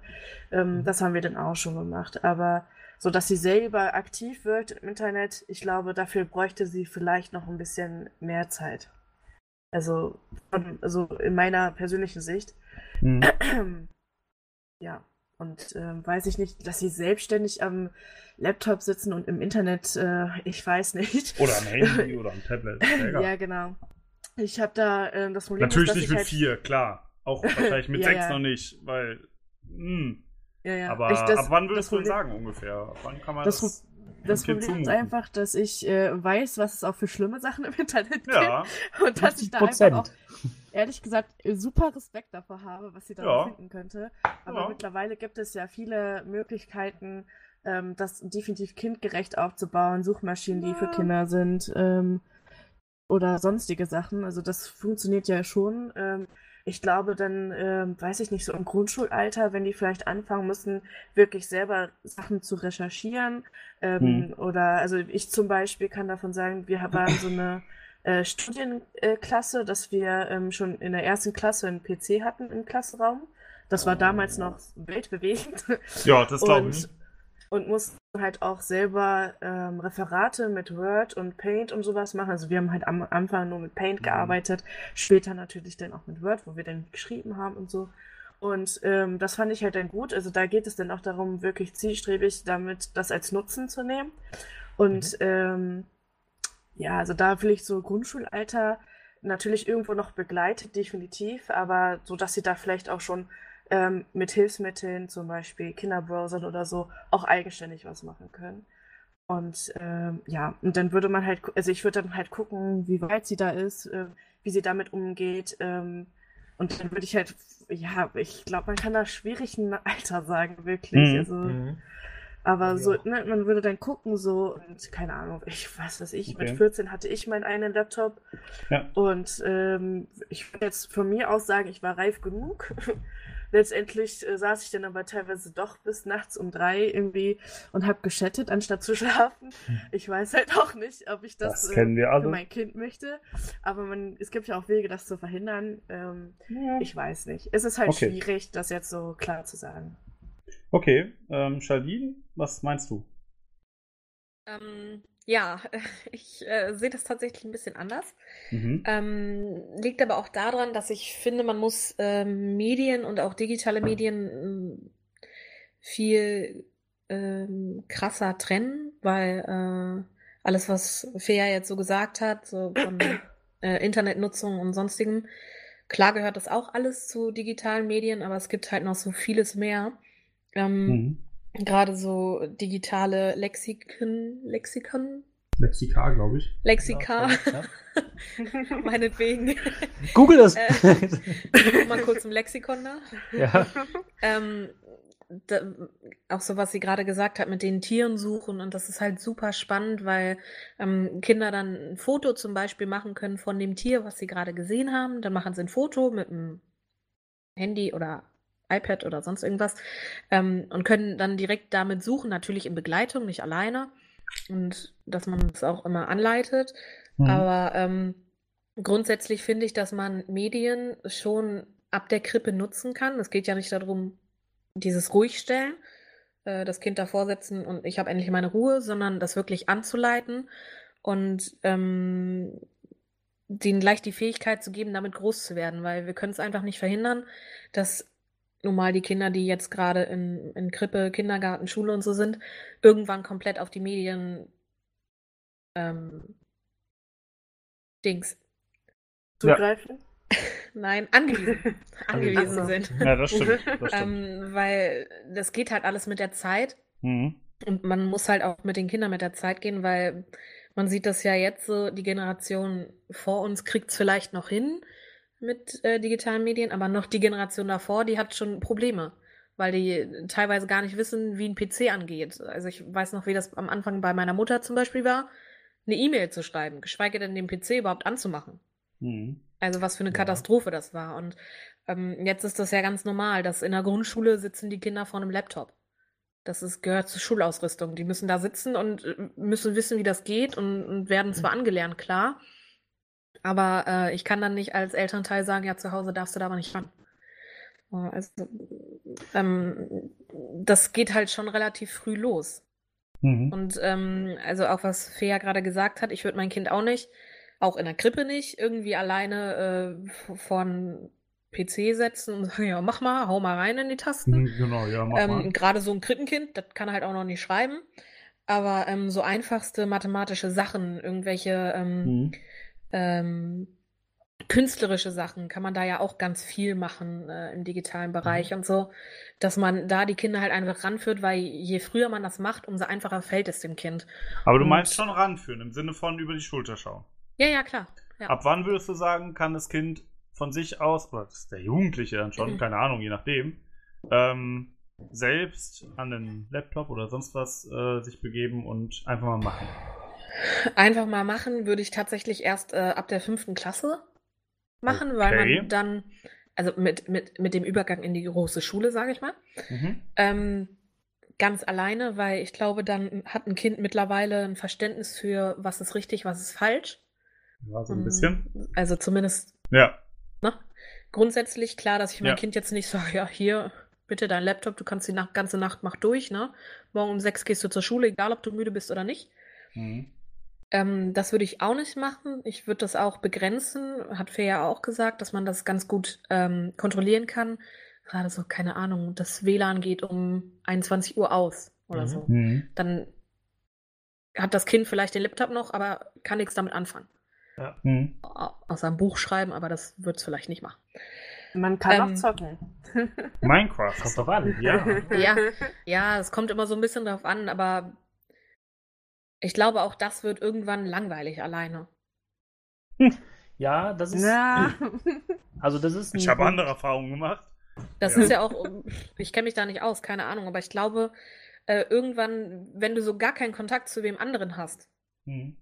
ähm, das haben wir dann auch schon gemacht. Aber so, dass sie selber aktiv wird im Internet, ich glaube, dafür bräuchte sie vielleicht noch ein bisschen mehr Zeit. Also, von, also in meiner persönlichen Sicht. Mhm. Ja, und ähm, weiß ich nicht, dass sie selbstständig am Laptop sitzen und im Internet, äh, ich weiß nicht. Oder am Handy oder am Tablet. egal. Ja, genau. Ich habe da ähm, das Problem, Natürlich ist, nicht ich mit halt, vier, klar. Auch wahrscheinlich mit Ja, sechs ja. noch nicht, weil. Mh. Ja, ja. Aber ich, das, ab wann würdest du sagen ungefähr? Ab wann kann man Das, das? Das Problem ist zumuten? einfach, dass ich äh, weiß, was es auch für schlimme Sachen im Internet Ja, gibt. Und dass ich da einfach auch, ehrlich gesagt, super Respekt davor habe, was sie da Ja. finden könnte. Aber Ja. mittlerweile gibt es ja viele Möglichkeiten, ähm, das definitiv kindgerecht aufzubauen, Suchmaschinen, die für Ja. Kinder sind ähm, oder sonstige Sachen. Also das funktioniert ja schon. Ähm, ich glaube dann, ähm, weiß ich nicht, so im Grundschulalter, wenn die vielleicht anfangen müssen, wirklich selber Sachen zu recherchieren. Ähm, Hm. Oder, also ich zum Beispiel kann davon sagen, wir waren so eine äh, Studienklasse, dass wir ähm, schon in der ersten Klasse einen PC hatten im Klassenraum. Das war damals noch weltbewegend. ja das glaube ich. Und mussten halt auch selber ähm, Referate mit Word und Paint und sowas machen. Also wir haben halt am Anfang nur mit Paint Mhm. gearbeitet, später natürlich dann auch mit Word, wo wir dann geschrieben haben und so. Und ähm, das fand ich halt dann gut. Also da geht es dann auch darum, wirklich zielstrebig damit das als Nutzen zu nehmen. Und ähm, ja, also da will ich so Grundschulalter natürlich irgendwo noch begleitet, definitiv, aber so, dass sie da vielleicht auch schon ähm, mit Hilfsmitteln, zum Beispiel Kinderbrowsern oder so, auch eigenständig was machen können. Und ähm, ja, und dann würde man halt, also ich würde dann halt gucken, wie weit sie da ist, äh, wie sie damit umgeht. Ähm, und dann würde ich halt, ja, ich glaube, man kann da schwierig ein Alter sagen, wirklich. Mhm. Also, Mhm. aber Ja. so, ne, man würde dann gucken, so, und keine Ahnung, ich weiß was ich, Okay. mit 14 hatte ich meinen eigenen Laptop. Ja. Und ähm, ich würde jetzt von mir aus sagen, ich war reif genug. Letztendlich äh, saß ich dann aber teilweise doch bis nachts um drei irgendwie und habe geschattet, anstatt zu schlafen. Ich weiß halt auch nicht, ob ich das, Hm. Das äh, kennen wir für alle. mein Kind möchte. Aber man, es gibt ja auch Wege, das zu verhindern. Ähm, ich weiß nicht. Es ist halt Okay. schwierig, das jetzt so klar zu sagen. Okay, ähm, Charlene, was meinst du? Ähm, ja, ich äh, sehe das tatsächlich ein bisschen anders. Mhm. Ähm, liegt aber auch daran, dass ich finde, man muss ähm, Medien und auch digitale Medien ähm, viel ähm, krasser trennen, weil äh, alles, was Fea jetzt so gesagt hat, so von äh, Internetnutzung und sonstigem, klar gehört das auch alles zu digitalen Medien, aber es gibt halt noch so vieles mehr. Ähm, Mhm. Gerade so digitale Lexikon, Lexikon, Lexika, glaube ich. Lexika, Ja, meinetwegen. Google das. Äh, Guck mal kurz im Lexikon nach. ja. Ähm, da, auch so, was sie gerade gesagt hat, mit den Tieren suchen. Und das ist halt super spannend, weil ähm, Kinder dann ein Foto zum Beispiel machen können von dem Tier, was sie gerade gesehen haben. Dann machen sie ein Foto mit einem Handy oder iPad oder sonst irgendwas ähm, und können dann direkt damit suchen, natürlich in Begleitung, nicht alleine. Und dass man es auch immer anleitet. Mhm. Aber ähm, grundsätzlich finde ich, dass man Medien schon ab der Krippe nutzen kann. Es geht ja nicht darum, dieses Ruhigstellen, äh, das Kind davor setzen und ich habe endlich meine Ruhe, sondern das wirklich anzuleiten und ähm, denen gleich die Fähigkeit zu geben, damit groß zu werden, weil wir können es einfach nicht verhindern, dass nun mal die Kinder, die jetzt gerade in, in Krippe, Kindergarten, Schule und so sind, irgendwann komplett auf die Medien ähm, Dings. Zugreifen? Nein, angewiesen. angewiesen sind. Ja, das stimmt. Das stimmt. Ähm, weil das geht halt alles mit der Zeit Mhm. und man muss halt auch mit den Kindern mit der Zeit gehen, weil man sieht das ja jetzt so, die Generation vor uns kriegt es vielleicht noch hin mit äh, digitalen Medien, aber noch die Generation davor, die hat schon Probleme, weil die teilweise gar nicht wissen, wie ein PC angeht. Also ich weiß noch, wie das am Anfang bei meiner Mutter zum Beispiel war, eine E-Mail zu schreiben, geschweige denn den PC überhaupt anzumachen. Mhm. Also was für eine Ja. Katastrophe das war. Und ähm, jetzt ist das ja ganz normal, dass in der Grundschule sitzen die Kinder vor einem Laptop. Das ist, gehört zur Schulausrüstung. Die müssen da sitzen und äh, müssen wissen, wie das geht und, und werden zwar angelernt, klar. Aber äh, ich kann dann nicht als Elternteil sagen, ja, zu Hause darfst du da aber nicht ran. Also, ähm, das geht halt schon relativ früh los. Mhm. Und ähm, also auch was Fea gerade gesagt hat, ich würde mein Kind auch nicht, auch in der Krippe nicht, irgendwie alleine äh, v- vor einen PC setzen und sagen, ja, mach mal, hau mal rein in die Tasten. Mhm, Genau, ja, mach mal. Ähm, gerade so ein Krippenkind, das kann halt auch noch nicht schreiben. Aber ähm, so einfachste mathematische Sachen, irgendwelche ähm, Mhm. Ähm, künstlerische Sachen kann man da ja auch ganz viel machen äh, im digitalen Bereich und so, dass man da die Kinder halt einfach ranführt, weil je früher man das macht, umso einfacher fällt es dem Kind. Aber du und- meinst schon ranführen, im Sinne von über die Schulter schauen. Ja, ja, klar. Ja. Ab wann würdest du sagen, kann das Kind von sich aus, oder das ist der Jugendliche dann schon, keine Ahnung, je nachdem, ähm, selbst an den Laptop oder sonst was äh, sich begeben und einfach mal machen? Einfach mal machen würde ich tatsächlich erst äh, ab der fünften Klasse machen, weil Okay. man dann, also mit, mit, mit dem Übergang in die große Schule, sage ich mal, Mhm. ähm, ganz alleine, weil ich glaube, dann hat ein Kind mittlerweile ein Verständnis für, was ist richtig, was ist falsch. Ja, so ein Ähm, bisschen. Also zumindest Ja. ne? grundsätzlich klar, dass ich mein Ja. Kind jetzt nicht sage, ja, hier, bitte dein Laptop, du kannst die Nacht, ganze Nacht mach durch, ne? Morgen um sechs gehst du zur Schule, egal ob du müde bist oder nicht. Mhm. Ähm, das würde ich auch nicht machen. Ich würde das auch begrenzen. Hat Fee ja auch gesagt, dass man das ganz gut ähm, kontrollieren kann. Gerade so, keine Ahnung, das WLAN geht um 21 Uhr aus oder Mhm. so. Mhm. Dann hat das Kind vielleicht den Laptop noch, aber kann nichts damit anfangen. Mhm. Au- Außer ein Buch schreiben, aber das wird es vielleicht nicht machen. Man kann Ähm, auch zocken. Minecraft. Kommt drauf an. Ja. Ja. Ja, es kommt immer so ein bisschen darauf an, aber ich glaube, auch das wird irgendwann langweilig alleine. Ja, das ist. Ja. Also, das ist. Ich habe andere Erfahrungen gemacht. Das Ja. ist ja auch, ich kenne mich da nicht aus, keine Ahnung, aber ich glaube, äh, irgendwann, wenn du so gar keinen Kontakt zu wem anderen hast, Mhm.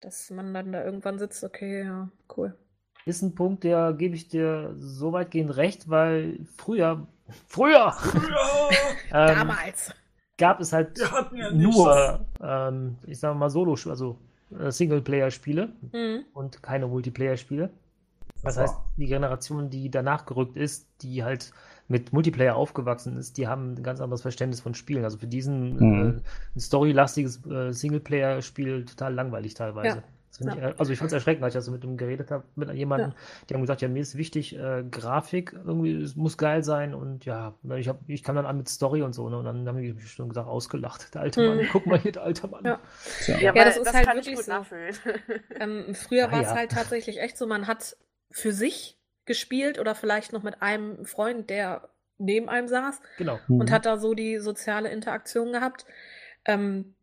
dass man dann da irgendwann sitzt, okay, ja, cool. Ist ein Punkt, der gebe ich dir so weitgehend recht, weil früher, früher ähm, Damals. Gab es halt ja nur, ähm, ich sage mal, Solo, also äh, Singleplayer-Spiele Mhm. und keine Multiplayer-Spiele. Das Das heißt, die Generation, die danach gerückt ist, die halt mit Multiplayer aufgewachsen ist, die haben ein ganz anderes Verständnis von Spielen. Also für diesen Mhm. äh, ein storylastiges äh, Singleplayer-Spiel total langweilig teilweise. Ja. Das Ja. ich, also ich fand es erschreckend, als ich also mit ihm geredet habe, mit jemandem, die haben gesagt, ja, mir ist wichtig, äh, Grafik, irgendwie, es muss geil sein und ja, ich, hab, ich kam dann an mit Story und so, ne, und dann haben die mich schon gesagt, ausgelacht, der alte Mhm. Mann, guck mal hier, der alte Mann. Ja. Ja, Ja, das ist halt kann wirklich ich gut so. Ähm, früher Ja, war es ja. halt tatsächlich echt so, man hat für sich gespielt oder vielleicht noch mit einem Freund, der neben einem saß. Genau. Mhm. und hat da so die soziale Interaktion gehabt ähm,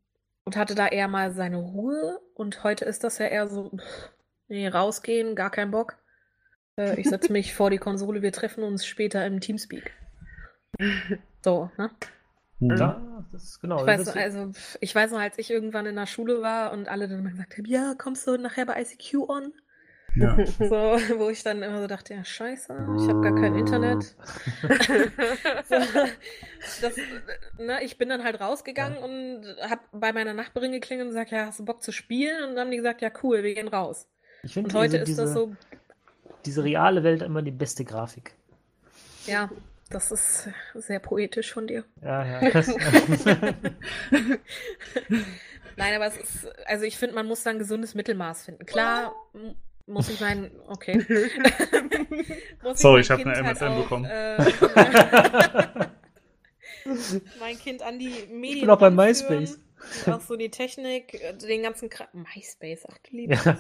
und hatte da eher mal seine Ruhe. Und heute ist das ja eher so, nee, rausgehen, gar kein Bock. Äh, ich setze mich vor die Konsole, wir treffen uns später im Teamspeak. So, ne? Ja, das ist genau. Ich das weiß, noch, also, ich weiß noch, als ich irgendwann in der Schule war und alle dann mal gesagt haben, ja, kommst du nachher bei ICQ on? Ja. So, wo ich dann immer so dachte, ja, scheiße, ich habe gar kein Internet. so, das, ne, ich bin dann halt rausgegangen und habe bei meiner Nachbarin geklingelt und gesagt, ja, hast du Bock zu spielen? Und dann haben die gesagt, ja, cool, wir gehen raus. ich finde Und heute diese, ist das so, diese reale Welt immer die beste Grafik. ja, das ist sehr poetisch von dir. Ja, ja. Das, Nein, aber es ist, also ich finde, man muss da ein gesundes Mittelmaß finden. Klar, muss ich mein, okay. muss Sorry, mein ich hab Kind eine halt MSN auch, bekommen. Äh, mein Kind an die Medien. bin auch bei MySpace. Auch so die Technik, äh, den ganzen Kram. MySpace, ach du liebes. Ja.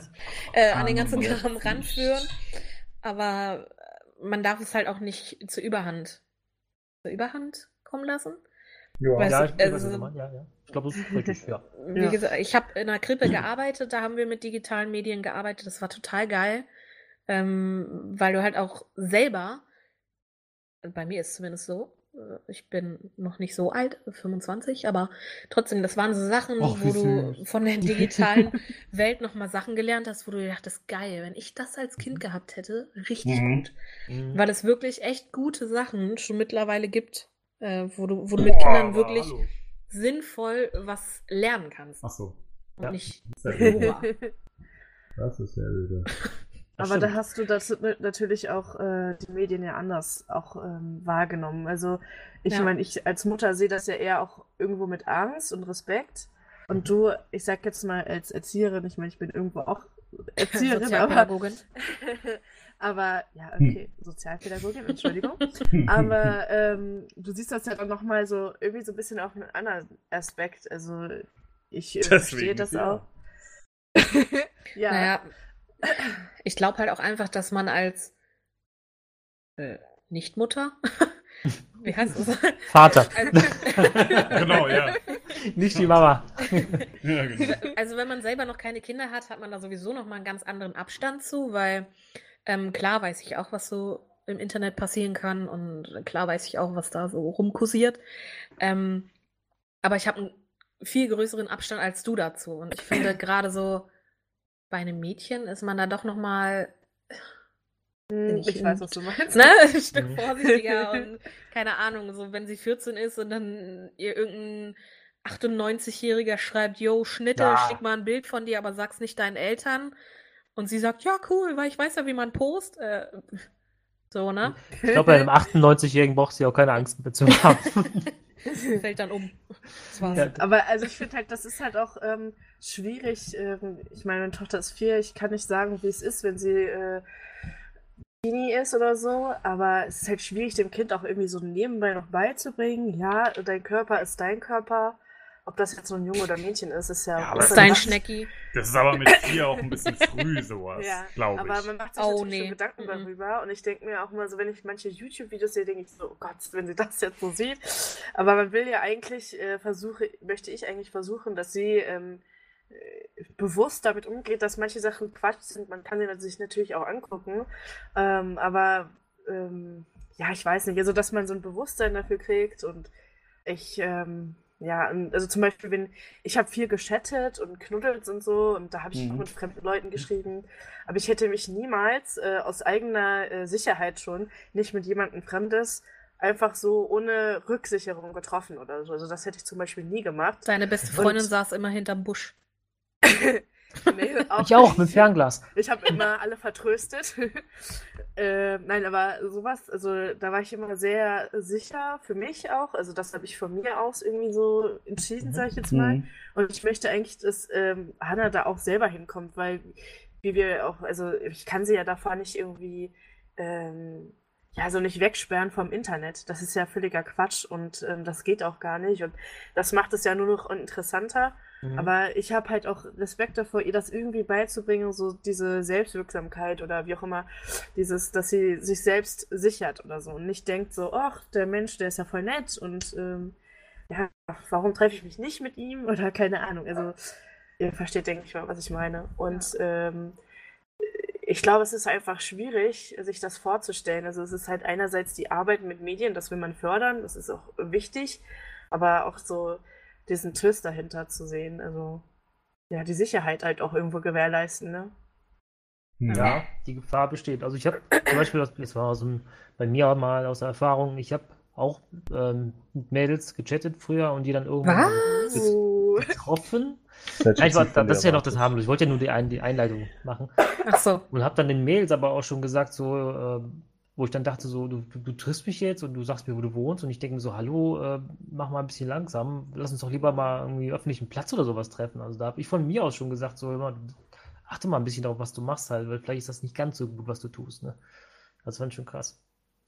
Äh, an den ganzen Ah, Kram ranführen. Aber äh, man darf es halt auch nicht zur Überhand. Zur Überhand kommen lassen? Weißt ja, du, ich, also- ja, ja. ich glaube, das ist richtig, ja. Wie Ja. gesagt, ich habe in einer Krippe gearbeitet, da haben wir mit digitalen Medien gearbeitet. Das war total geil, ähm, weil du halt auch selber, bei mir ist es zumindest so, äh, ich bin noch nicht so alt, 25, aber trotzdem, das waren so Sachen, Ach, wo du süß. von der digitalen Welt nochmal Sachen gelernt hast, wo du dir dachtest, geil, wenn ich das als Kind gehabt hätte, richtig Mhm. gut. Mhm. Weil es wirklich echt gute Sachen schon mittlerweile gibt, äh, wo du, wo du mit Kindern wirklich hallo. sinnvoll was lernen kannst. Ach so. Und Ja. nicht Sehr öde. Hurra. Das ist öde. Das Aber da hast du das natürlich auch äh, die Medien ja anders auch ähm, wahrgenommen. Also ich Ja. meine, ich als Mutter sehe das ja eher auch irgendwo mit Angst und Respekt. Und du, ich sag jetzt mal als Erzieherin, ich meine, ich bin irgendwo auch Erzieherin, aber. aber ja, Hm. okay, Sozialpädagogin, Entschuldigung. Aber ähm, du siehst das ja dann nochmal so irgendwie so ein bisschen auf einen anderen Aspekt. Also ich äh, Deswegen, verstehe das ja. auch. ja. Naja, ich glaube halt auch einfach, dass man als äh, Nichtmutter, wie heißt es? Vater, Genau, ja. nicht die Mama. ja genau. Also wenn man selber noch keine Kinder hat, hat man da sowieso noch mal einen ganz anderen Abstand zu, weil ähm, klar weiß ich auch, was so im Internet passieren kann und klar weiß ich auch, was da so rumkursiert. Ähm, aber ich habe einen viel größeren Abstand als du dazu und ich finde gerade so bei einem Mädchen ist man da doch noch mal Hm, ich ich weiß, was du meinst. ne, ein Stück vorsichtiger und keine Ahnung, so wenn sie 14 ist und dann ihr irgendein 98-Jähriger schreibt, yo, Schnitte, Ja. schick mal ein Bild von dir, aber sag's nicht deinen Eltern. Und sie sagt, ja, cool, weil ich weiß ja, wie man post. Äh, so, ne? Ich glaube, bei einem 98-Jährigen braucht sie auch keine Angst mehr zu haben. Fällt dann um. Das war's. Ja. Aber also ich finde halt, das ist halt auch ähm, schwierig. Ähm, ich meine, meine Tochter ist vier, ich kann nicht sagen, wie es ist, wenn sie äh, Teenie ist oder so, aber es ist halt schwierig, dem Kind auch irgendwie so nebenbei noch beizubringen. Ja, dein Körper ist dein Körper. Ob das jetzt so ein Junge oder Mädchen ist, ist ja, Ja, auch aber Das ist macht- Schnecki. Das ist aber mit vier auch ein bisschen früh, sowas, Ja, glaube aber ich. man macht sich Oh, natürlich nee. schon Gedanken Mhm. darüber und ich denke mir auch immer so, wenn ich manche YouTube-Videos sehe, denke ich so, oh Gott, wenn sie das jetzt so sieht. Aber man will ja eigentlich äh, versuche, möchte ich eigentlich versuchen, dass sie ähm, äh, bewusst damit umgeht, dass manche Sachen Quatsch sind. Man kann sie sich natürlich auch angucken, ähm, aber ähm, ja, ich weiß nicht, also dass man so ein Bewusstsein dafür kriegt und ich ähm, ja, und also zum Beispiel, wenn ich habe viel geschattet und knuddelt und so und da habe ich Mhm. auch mit fremden Leuten geschrieben, aber ich hätte mich niemals äh, aus eigener äh, Sicherheit schon nicht mit jemandem Fremdes einfach so ohne Rücksicherung getroffen oder so. Also das hätte ich zum Beispiel nie gemacht. Deine beste Freundin Und- saß immer hinterm Busch. Nee, Ich auch, mit Fernglas. Ich habe immer alle vertröstet. äh, nein, aber sowas, also da war ich immer sehr sicher für mich auch. Also das habe ich von mir aus irgendwie so entschieden, sage ich jetzt mal. Mhm. Und ich möchte eigentlich, dass ähm, Hannah da auch selber hinkommt, weil wie wir auch, also ich kann sie ja davor nicht irgendwie, ähm, ja, so nicht wegsperren vom Internet. Das ist ja völliger Quatsch und ähm, das geht auch gar nicht. Und das macht es ja nur noch interessanter. Mhm. Aber ich habe halt auch Respekt davor, ihr das irgendwie beizubringen, so diese Selbstwirksamkeit oder wie auch immer, dieses, dass sie sich selbst sichert oder so und nicht denkt so, ach, der Mensch, der ist ja voll nett und ähm, ja, warum treffe ich mich nicht mit ihm oder keine Ahnung. Also ihr versteht, denke ich mal, was ich meine. Und ähm, ich glaube, es ist einfach schwierig, sich das vorzustellen. Also es ist halt einerseits die Arbeit mit Medien, das will man fördern, das ist auch wichtig, aber auch so diesen Twist dahinter zu sehen. Also ja, die Sicherheit halt auch irgendwo gewährleisten, ne? Hm. Ja, die Gefahr besteht. Also ich habe zum Beispiel, das, das war aus dem, bei mir mal aus der Erfahrung, ich habe auch ähm, mit Mädels gechattet früher und die dann irgendwann getroffen. Das ich war, das ist ja noch das harmlos. Ich wollte ja nur die, Ein die Einleitung machen. Ach so. Und habe dann in Mails aber auch schon gesagt, so, äh, wo ich dann dachte, so, du, du, du triffst mich jetzt und du sagst mir, wo du wohnst. Und ich denke mir so, hallo, äh, mach mal ein bisschen langsam. Lass uns doch lieber mal irgendwie öffentlichen Platz oder sowas treffen. Also da habe ich von mir aus schon gesagt, so, immer, achte mal ein bisschen darauf, was du machst halt, weil vielleicht ist das nicht ganz so gut, was du tust. Ne? Das fand ich schon krass.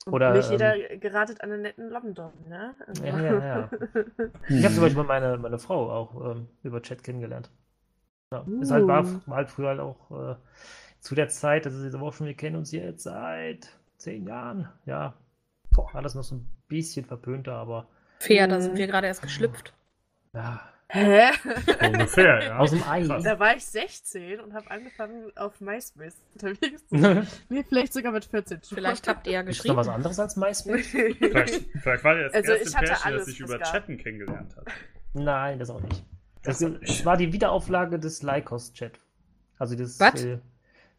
Oder, nicht ähm, jeder geratet an einen netten London, ne? Also, Ja, ja, ja. Ich habe zum Beispiel meine, meine Frau auch ähm, über Chat kennengelernt. Ja, ist halt, war, Uh. war halt früher halt auch äh, zu der Zeit, ist jetzt aber auch schon, wir kennen uns jetzt seit zehn Jahren. Ja, war das noch so ein bisschen verpönter, aber Fair, da Mhm. sind wir gerade erst geschlüpft. ja, Hä? Ungefähr, ja. aus dem Ei. Da war ich 16 und habe angefangen auf MySpace unterwegs zu sein. Nee, vielleicht sogar mit 14. Vielleicht habt ihr ja Gibt es noch was geschrieben. anderes als MySpace? Vielleicht, vielleicht war der das Also, erste ich hatte Pärchen, alles, das sich über gab. Chatten kennengelernt hat. Nein, das auch nicht. Das, Das war die Wiederauflage des Lycos-Chat. Also das. Was? Äh,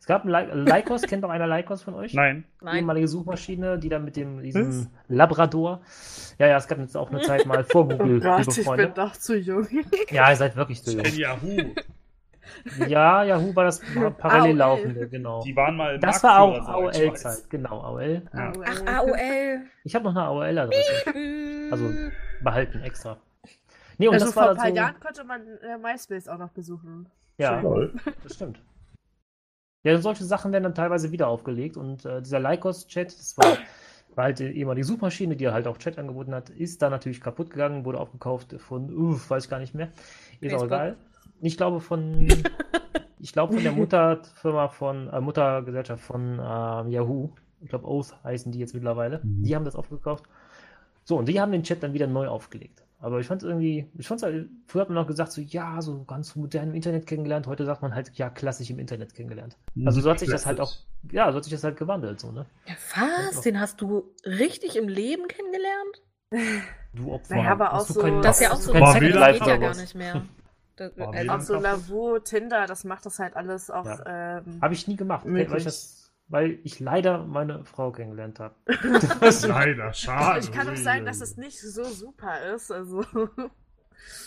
es gab ein Ly- Lycos, kennt doch einer Lycos von euch? Nein. Nein. ehemalige Suchmaschine, die dann mit dem diesem? Labrador. Ja, ja, es gab jetzt auch eine Zeit mal vor Oh Google, Gott, liebe ich Freunde. bin doch zu jung. Ja, ihr seid wirklich zu jung. Yahoo. Ja, Yahoo war das parallel AOL. laufende, genau. Die waren mal Das war auch. AOL-Zeit, genau, AOL. Ja. Ach, AOL. Ich habe noch eine AOL-Adresse Also, behalten extra. Nee, und Also das vor war ein paar so, Jahren konnte man äh, MySpace auch noch besuchen. ja, das stimmt. Ja, solche Sachen werden dann teilweise wieder aufgelegt und äh, dieser Lycos-Chat, das war, war halt die ehemalige Suchmaschine, die halt auch Chat angeboten hat, ist da natürlich kaputt gegangen, wurde aufgekauft von, uff, weiß ich gar nicht mehr. Ist auch egal. Ich glaube von, ich glaube von der Mutterfirma von, äh, Muttergesellschaft von ähm, Yahoo, ich glaube Oath heißen die jetzt mittlerweile, Mhm. die haben das aufgekauft. So, und die haben den Chat dann wieder neu aufgelegt. Aber ich fand irgendwie, ich fand's halt, früher hat man noch gesagt, so, ja, so ganz modern im Internet kennengelernt, heute sagt man halt, ja, klassisch im Internet kennengelernt. Also so hat sich das halt auch, ja, so hat sich das halt gewandelt, so, ne? Ja, was? Den hast du richtig im Leben kennengelernt? Du Opfer. Naja, aber auch kein- so- Das ist ja auch so, das geht ja gar was? nicht mehr. Das, also, lange- Auch so Lavu, Tinder, das macht das halt alles auch. Ähm, Habe ich nie gemacht, weil ich, das, weil ich leider meine Frau kennengelernt habe. Leider, schade. ich kann auch sagen, dass es nicht so super ist. Also.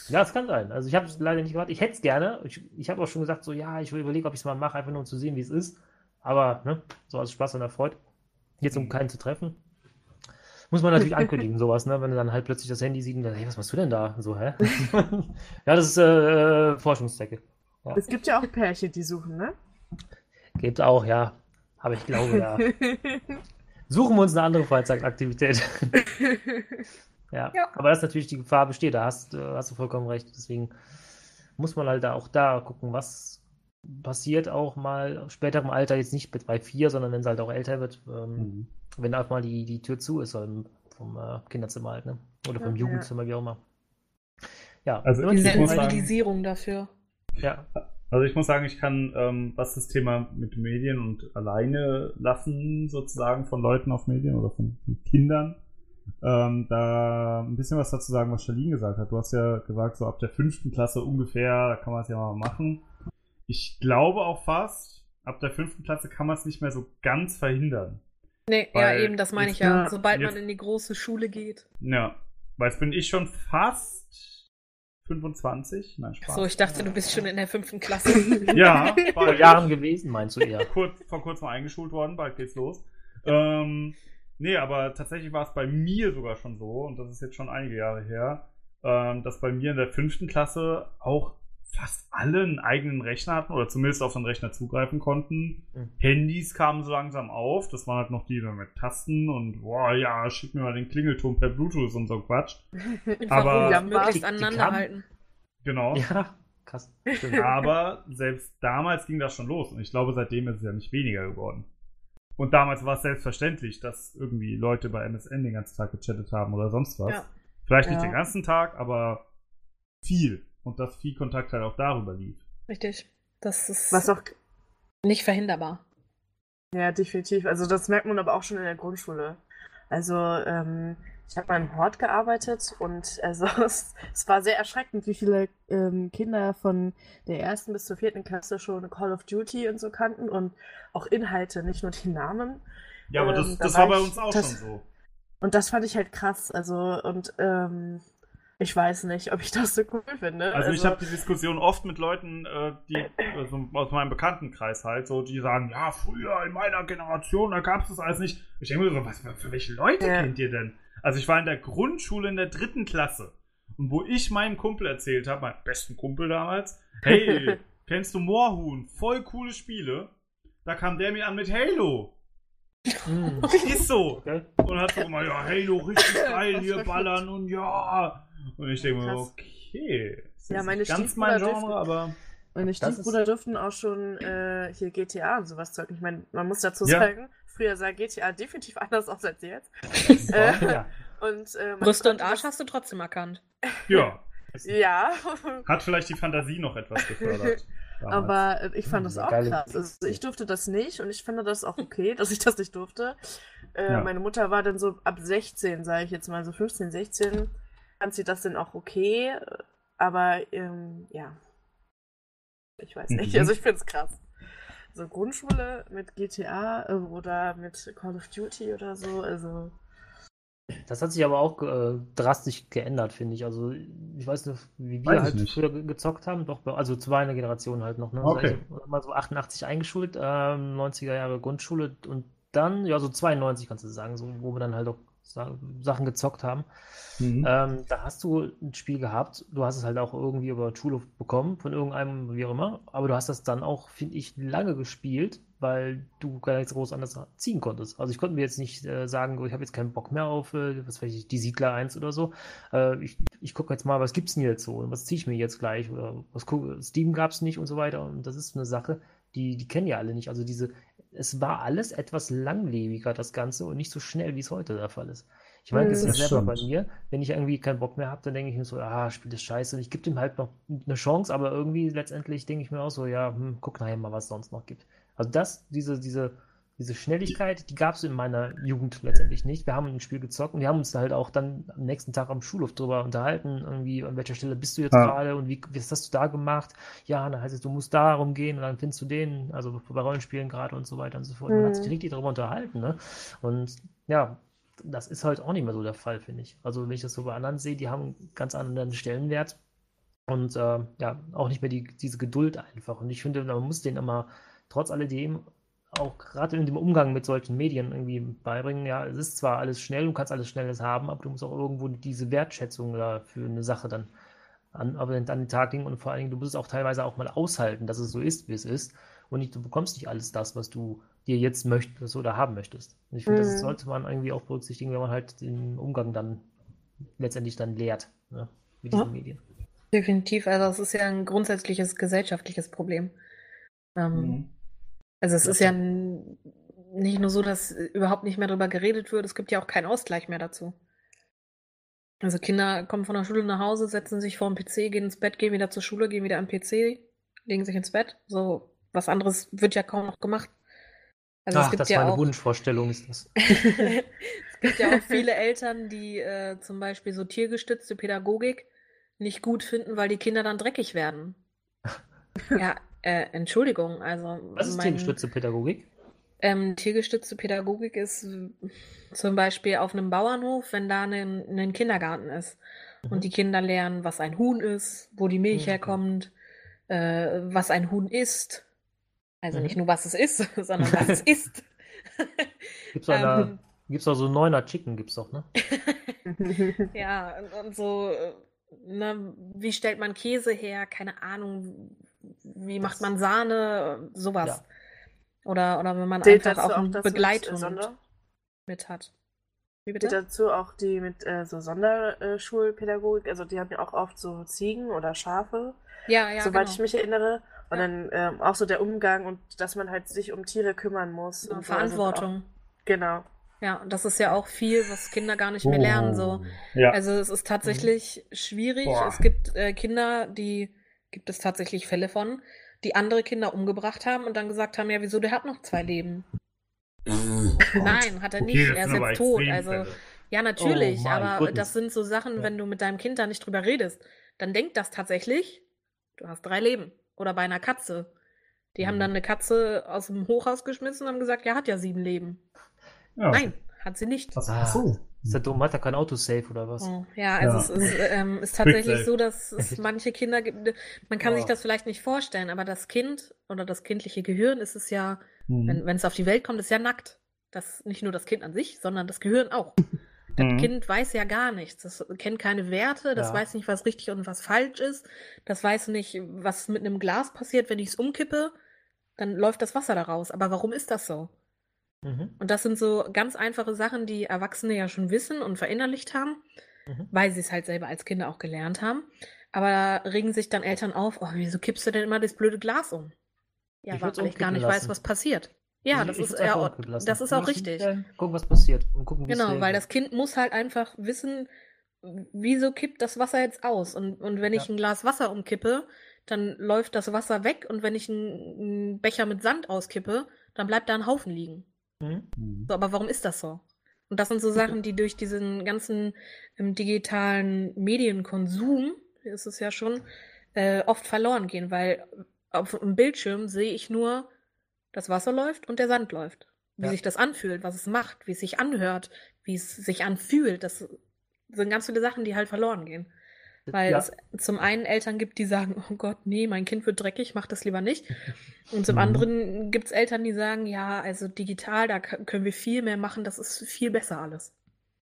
Ja, es kann sein. Also ich habe es leider nicht gemacht. Ich hätte es gerne. Ich, ich habe auch schon gesagt, so ja, ich will überlegen, ob ich es mal mache, einfach nur um zu sehen, wie es ist. Aber ne, so als Spaß und Erfreut. Jetzt um keinen zu treffen. Muss man natürlich ankündigen, sowas, ne? Wenn du dann halt plötzlich das Handy siehst und dann, hey, was machst du denn da? So, hä? ja, das ist äh, Forschungszwecke. Es gibt ja auch Pärchen, die suchen, ne? Gibt auch, ja. Aber ich glaube, ja. Suchen wir uns eine andere Freizeitaktivität. ja. Ja. aber das ist natürlich die Gefahr besteht, da hast, äh, hast du vollkommen recht. Deswegen muss man halt da auch da gucken, was passiert auch mal später im Alter, jetzt nicht bei vier, sondern wenn es halt auch älter wird, ähm, Mhm. wenn einfach mal die, die Tür zu ist vom, vom äh, Kinderzimmer halt, ne? Oder vom Ja, Jugendzimmer, wie auch immer. Ja, Also Sensibilisierung dafür. ja, Also ich muss sagen, ich kann, ähm, was das Thema mit Medien und alleine lassen sozusagen von Leuten auf Medien oder von Kindern, ähm, da ein bisschen was dazu sagen, was Charlene gesagt hat. Du hast ja gesagt, so ab der fünften Klasse ungefähr, da kann man es ja mal machen. Ich glaube auch fast, ab der fünften Klasse kann man es nicht mehr so ganz verhindern. Nee, Weil ja, eben, das meine ich. Ja, Sobald jetzt- man in die große Schule geht. Ja, weil jetzt bin ich schon fast 25. Nein, Spaß. So, ich dachte, du bist schon in der fünften Klasse. ja, vor. Jahren gewesen, meinst du eher. kurz, vor kurzem eingeschult worden, bald geht's los. Ähm, nee, aber tatsächlich war es bei mir sogar schon so, und das ist jetzt schon einige Jahre her, ähm, dass bei mir in der fünften Klasse auch fast alle einen eigenen Rechner hatten oder zumindest auf den Rechner zugreifen konnten. Mhm. Handys kamen so langsam auf, das waren halt noch die mit Tasten und boah, ja, schick mir mal den Klingelton per Bluetooth und so Quatsch. Aber- möglichst Die- die aneinander kamen- halten. Genau. Ja, krass. Aber selbst damals ging das schon los. Und ich glaube, seitdem ist es ja nicht weniger geworden. Und damals war es selbstverständlich, dass irgendwie Leute bei MSN den ganzen Tag gechattet haben oder sonst was. Ja. Vielleicht nicht Ja. den ganzen Tag, aber viel. Und dass viel Kontakt halt auch darüber lief. Richtig. Das ist Was auch nicht verhinderbar. Ja, definitiv. Also das merkt man aber auch schon in der Grundschule. Also ähm, ich habe mal im Hort gearbeitet und also es, es war sehr erschreckend, wie viele ähm, Kinder von der ersten bis zur vierten Klasse schon Call of Duty und so kannten und auch Inhalte, nicht nur die Namen. Ja, aber das, Ähm, da das war bei uns auch das- schon so. Und das fand ich halt krass. Also und ähm, ich weiß nicht, ob ich das so cool finde. Also ich habe die Diskussion oft mit Leuten, äh, die also aus meinem Bekanntenkreis halt, so die sagen, ja, früher in meiner Generation, da gab es das alles nicht. Ich denke mir so, was für welche Leute Ja. kennt ihr denn? Also ich war in der Grundschule in der dritten Klasse. Und wo ich meinem Kumpel erzählt habe, meinem besten Kumpel damals, hey, kennst du Moorhuhn? Voll coole Spiele. Da kam der mir an mit Halo. Hm. Ist so. Okay. Und hat so immer, ja, Halo, richtig geil, hier ballern und ja. Und ich denke mir, okay. Das Ja, ist meine nicht ganz mein Stiefbrüder Genre, dürfen- aber. Meine Das Stiefbrüder durften auch schon äh, hier GTA und sowas zocken. Ich meine, man muss dazu Ja. sagen, früher sah GTA definitiv anders aus als jetzt. Äh, ja. und, äh, Brüste und Arsch das- hast du trotzdem erkannt. Ja. Ja, Hat vielleicht die Fantasie noch etwas gefördert. damals. aber äh, ich fand das Hm, auch geile- krass. Also ich durfte das nicht und ich finde das auch okay, dass ich das nicht durfte. Äh, Ja. Meine Mutter war dann so ab 16, sage ich jetzt mal, so 15, 16, fand sie das dann auch okay. Aber ähm, ja, ich weiß nicht. Mhm. Also ich finde es krass. So Grundschule mit GTA äh, oder mit Call of Duty oder so, also Das hat sich aber auch äh, drastisch geändert, finde ich. Also, ich weiß nicht, wie wir Weiß halt nicht. früher ge- gezockt haben. Doch, also zu meiner Generation halt noch. Ne? Okay. Also, mal so 88 eingeschult, ähm, 90er Jahre Grundschule und dann, ja, so 92 kannst du sagen, so, wo wir dann halt auch Sachen gezockt haben. Mhm. Ähm, da hast du ein Spiel gehabt, du hast es halt auch irgendwie über Schulhof bekommen, von irgendeinem, wie auch immer, aber du hast das dann auch, finde ich, lange gespielt, weil du gar nichts groß anders ziehen konntest. Also ich konnte mir jetzt nicht äh, sagen, oh, ich habe jetzt keinen Bock mehr auf, äh, was weiß ich, die Siedler 1 oder so. Äh, ich ich gucke jetzt mal, was gibt's denn jetzt so und was ziehe ich mir jetzt gleich oder was guck, Steam gab's nicht und so weiter und das ist eine Sache, die, die kennen ja alle nicht. Also diese, es war alles etwas langlebiger, das Ganze, und nicht so schnell, wie es heute der Fall ist. Ich meine, das Hm. ist Das selber bei stimmt. mir, wenn ich irgendwie keinen Bock mehr habe, dann denke ich mir so, ah, Spiel ist scheiße. Und ich gebe dem halt noch eine Chance, aber irgendwie letztendlich denke ich mir auch so, ja, hm, guck nachher mal, was es sonst noch gibt. Also das, diese, diese, diese Schnelligkeit, die gab es in meiner Jugend letztendlich nicht. Wir haben ein Spiel gezockt und wir haben uns da halt auch dann am nächsten Tag am Schulhof drüber unterhalten, irgendwie, an welcher Stelle bist du jetzt Ja. gerade und wie, was hast du da gemacht? Ja, dann heißt es, du musst da rumgehen und dann findest du den, also bei Rollenspielen gerade und so weiter und so fort. Man hat sich Mhm. richtig darüber unterhalten, ne? Und ja, das ist halt auch nicht mehr so der Fall, finde ich. Also wenn ich das so bei anderen sehe, die haben einen ganz anderen Stellenwert und äh, ja, auch nicht mehr die, diese Geduld einfach. Und ich finde, man muss denen immer trotz alledem auch gerade in dem Umgang mit solchen Medien irgendwie beibringen, ja, es ist zwar alles schnell, du kannst alles Schnelles haben, aber du musst auch irgendwo diese Wertschätzung da für eine Sache dann an, aber an den Tag legen und vor allen Dingen, du musst es auch teilweise auch mal aushalten, dass es so ist, wie es ist und nicht, du bekommst nicht alles das, was du dir jetzt möchtest oder haben möchtest. Und ich finde, das Mhm. sollte man irgendwie auch berücksichtigen, wenn man halt den Umgang dann letztendlich dann lehrt, ne, mit diesen Ja. Medien. Definitiv. Also es ist ja ein grundsätzliches gesellschaftliches Problem. Ähm, Mhm. Also es ist ja nicht nur so, dass überhaupt nicht mehr darüber geredet wird, es gibt ja auch keinen Ausgleich mehr dazu. Also Kinder kommen von der Schule nach Hause, setzen sich vor den PC, gehen ins Bett, gehen wieder zur Schule, gehen wieder am PC, legen sich ins Bett. So was anderes wird ja kaum noch gemacht. Also Ach, das ja war eine auch Wunschvorstellung, ist das. es gibt ja auch viele Eltern, die äh, zum Beispiel so tiergestützte Pädagogik nicht gut finden, weil die Kinder dann dreckig werden. Ja, äh, Entschuldigung, also Was ist mein- tiergestützte Pädagogik? ähm, tiergestützte Pädagogik ist zum Beispiel auf einem Bauernhof, wenn da ein, ein Kindergarten ist Mhm. und die Kinder lernen, was ein Huhn ist, wo die Milch Mhm. herkommt, äh, was ein Huhn isst. Also Mhm. nicht nur, was es ist, sondern was es isst. Gibt's da, Ähm, gibt's doch so Neuner Chicken, gibt's doch, ne? Ja, und, und so, äh, ne, wie stellt man Käse her? Keine Ahnung. Wie macht Das- man Sahne? Sowas. Ja. Oder, oder wenn man Zählt einfach auch auch eine das mit, äh, Begleitung Sonder? mit hat. Wie bitte? dazu auch die mit äh, so Sonderschulpädagogik, also die haben ja auch oft so Ziegen oder Schafe, Ja, ja, soweit genau. ich mich erinnere. Und Ja. dann ähm, auch so der Umgang und dass man halt sich um Tiere kümmern muss. Genau, und so. Also Verantwortung. Auch, genau. Ja, und das ist ja auch viel, was Kinder gar nicht mehr lernen. So. Ja. Also es ist tatsächlich schwierig. Boah. Es gibt äh, Kinder, die gibt es tatsächlich Fälle von, die andere Kinder umgebracht haben und dann gesagt haben, ja, wieso, der hat noch zwei Leben. Nein, hat er Okay, nicht. das Er ist jetzt tot. Also, ja, natürlich, Oh aber Goodness. das sind so Sachen, Ja. wenn du mit deinem Kind da nicht drüber redest, dann denkt das tatsächlich, du hast drei Leben. Oder bei einer Katze. Die haben Mhm. dann eine Katze aus dem Hochhaus geschmissen und haben gesagt, ja, hat ja sieben Leben. Ja. Nein, hat sie nicht. Was, ach so. Ist der dumm? Hat er kein Autosave oder was? Oh, ja, also Ja. es ist, ähm, ist tatsächlich so, dass es manche Kinder gibt, man kann sich Oh. das vielleicht nicht vorstellen, aber das Kind oder das kindliche Gehirn ist es ja, Mhm. wenn, wenn es auf die Welt kommt, ist ja nackt. Das nicht nur das Kind an sich, sondern das Gehirn auch. Das Mhm. Kind weiß ja gar nichts. Das kennt keine Werte, das Ja. weiß nicht, was richtig und was falsch ist. Das weiß nicht, was mit einem Glas passiert, wenn ich es umkippe, dann läuft das Wasser da raus. Aber warum ist das so? Mhm. Und das sind so ganz einfache Sachen, die Erwachsene ja schon wissen und verinnerlicht haben, Mhm. weil sie es halt selber als Kinder auch gelernt haben. Aber da regen sich dann Eltern auf, oh, wieso kippst du denn immer das blöde Glas um? Ja, Ich weil ich gar nicht lassen. weiß, was passiert. Ja, Ich- das ich ist, ja, das ist auch richtig. äh, Gucken, was passiert. Und gucken, Genau, weil das Kind muss halt einfach wissen, wieso kippt das Wasser jetzt aus? Und, und wenn ich Ja. ein Glas Wasser umkippe, dann läuft das Wasser weg und wenn ich einen Becher mit Sand auskippe, dann bleibt da ein Haufen liegen. Mhm. Mhm. So, aber warum ist das so? Und das sind so Sachen, die durch diesen ganzen ähm, digitalen Medienkonsum, ist es ja schon, äh, oft verloren gehen, weil auf dem Bildschirm sehe ich nur, das Wasser läuft und der Sand läuft. Wie Ja. sich das anfühlt, was es macht, wie es sich anhört, wie es sich anfühlt. Das sind ganz viele Sachen, die halt verloren gehen. Weil ja. es zum einen Eltern gibt, die sagen, oh Gott, nee, mein Kind wird dreckig, mach das lieber nicht. Und zum Mhm. anderen gibt es Eltern, die sagen, ja, also digital, da können wir viel mehr machen, das ist viel besser alles.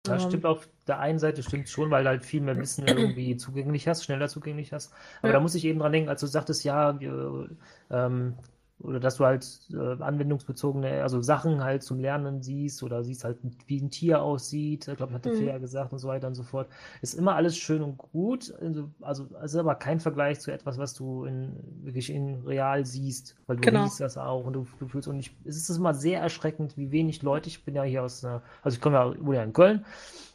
Das Ähm, stimmt auf der einen Seite stimmt schon, weil du halt viel mehr Wissen irgendwie zugänglich hast, schneller zugänglich hast. Aber Ja. da muss ich eben dran denken, als du sagtest, ja, wir, ähm, oder dass du halt äh, anwendungsbezogene, also Sachen halt zum Lernen siehst oder siehst halt, wie ein Tier aussieht. Ich glaube, hat der Mhm. Fea gesagt und so weiter und so fort. Ist immer alles schön und gut. Also, also es ist aber kein Vergleich zu etwas, was du in, wirklich in real siehst, weil du Genau. riechst das auch und du, du fühlst und ich, es ist immer sehr erschreckend, wie wenig Leute, ich bin ja hier aus einer, also ich komme ja, wohne ja in Köln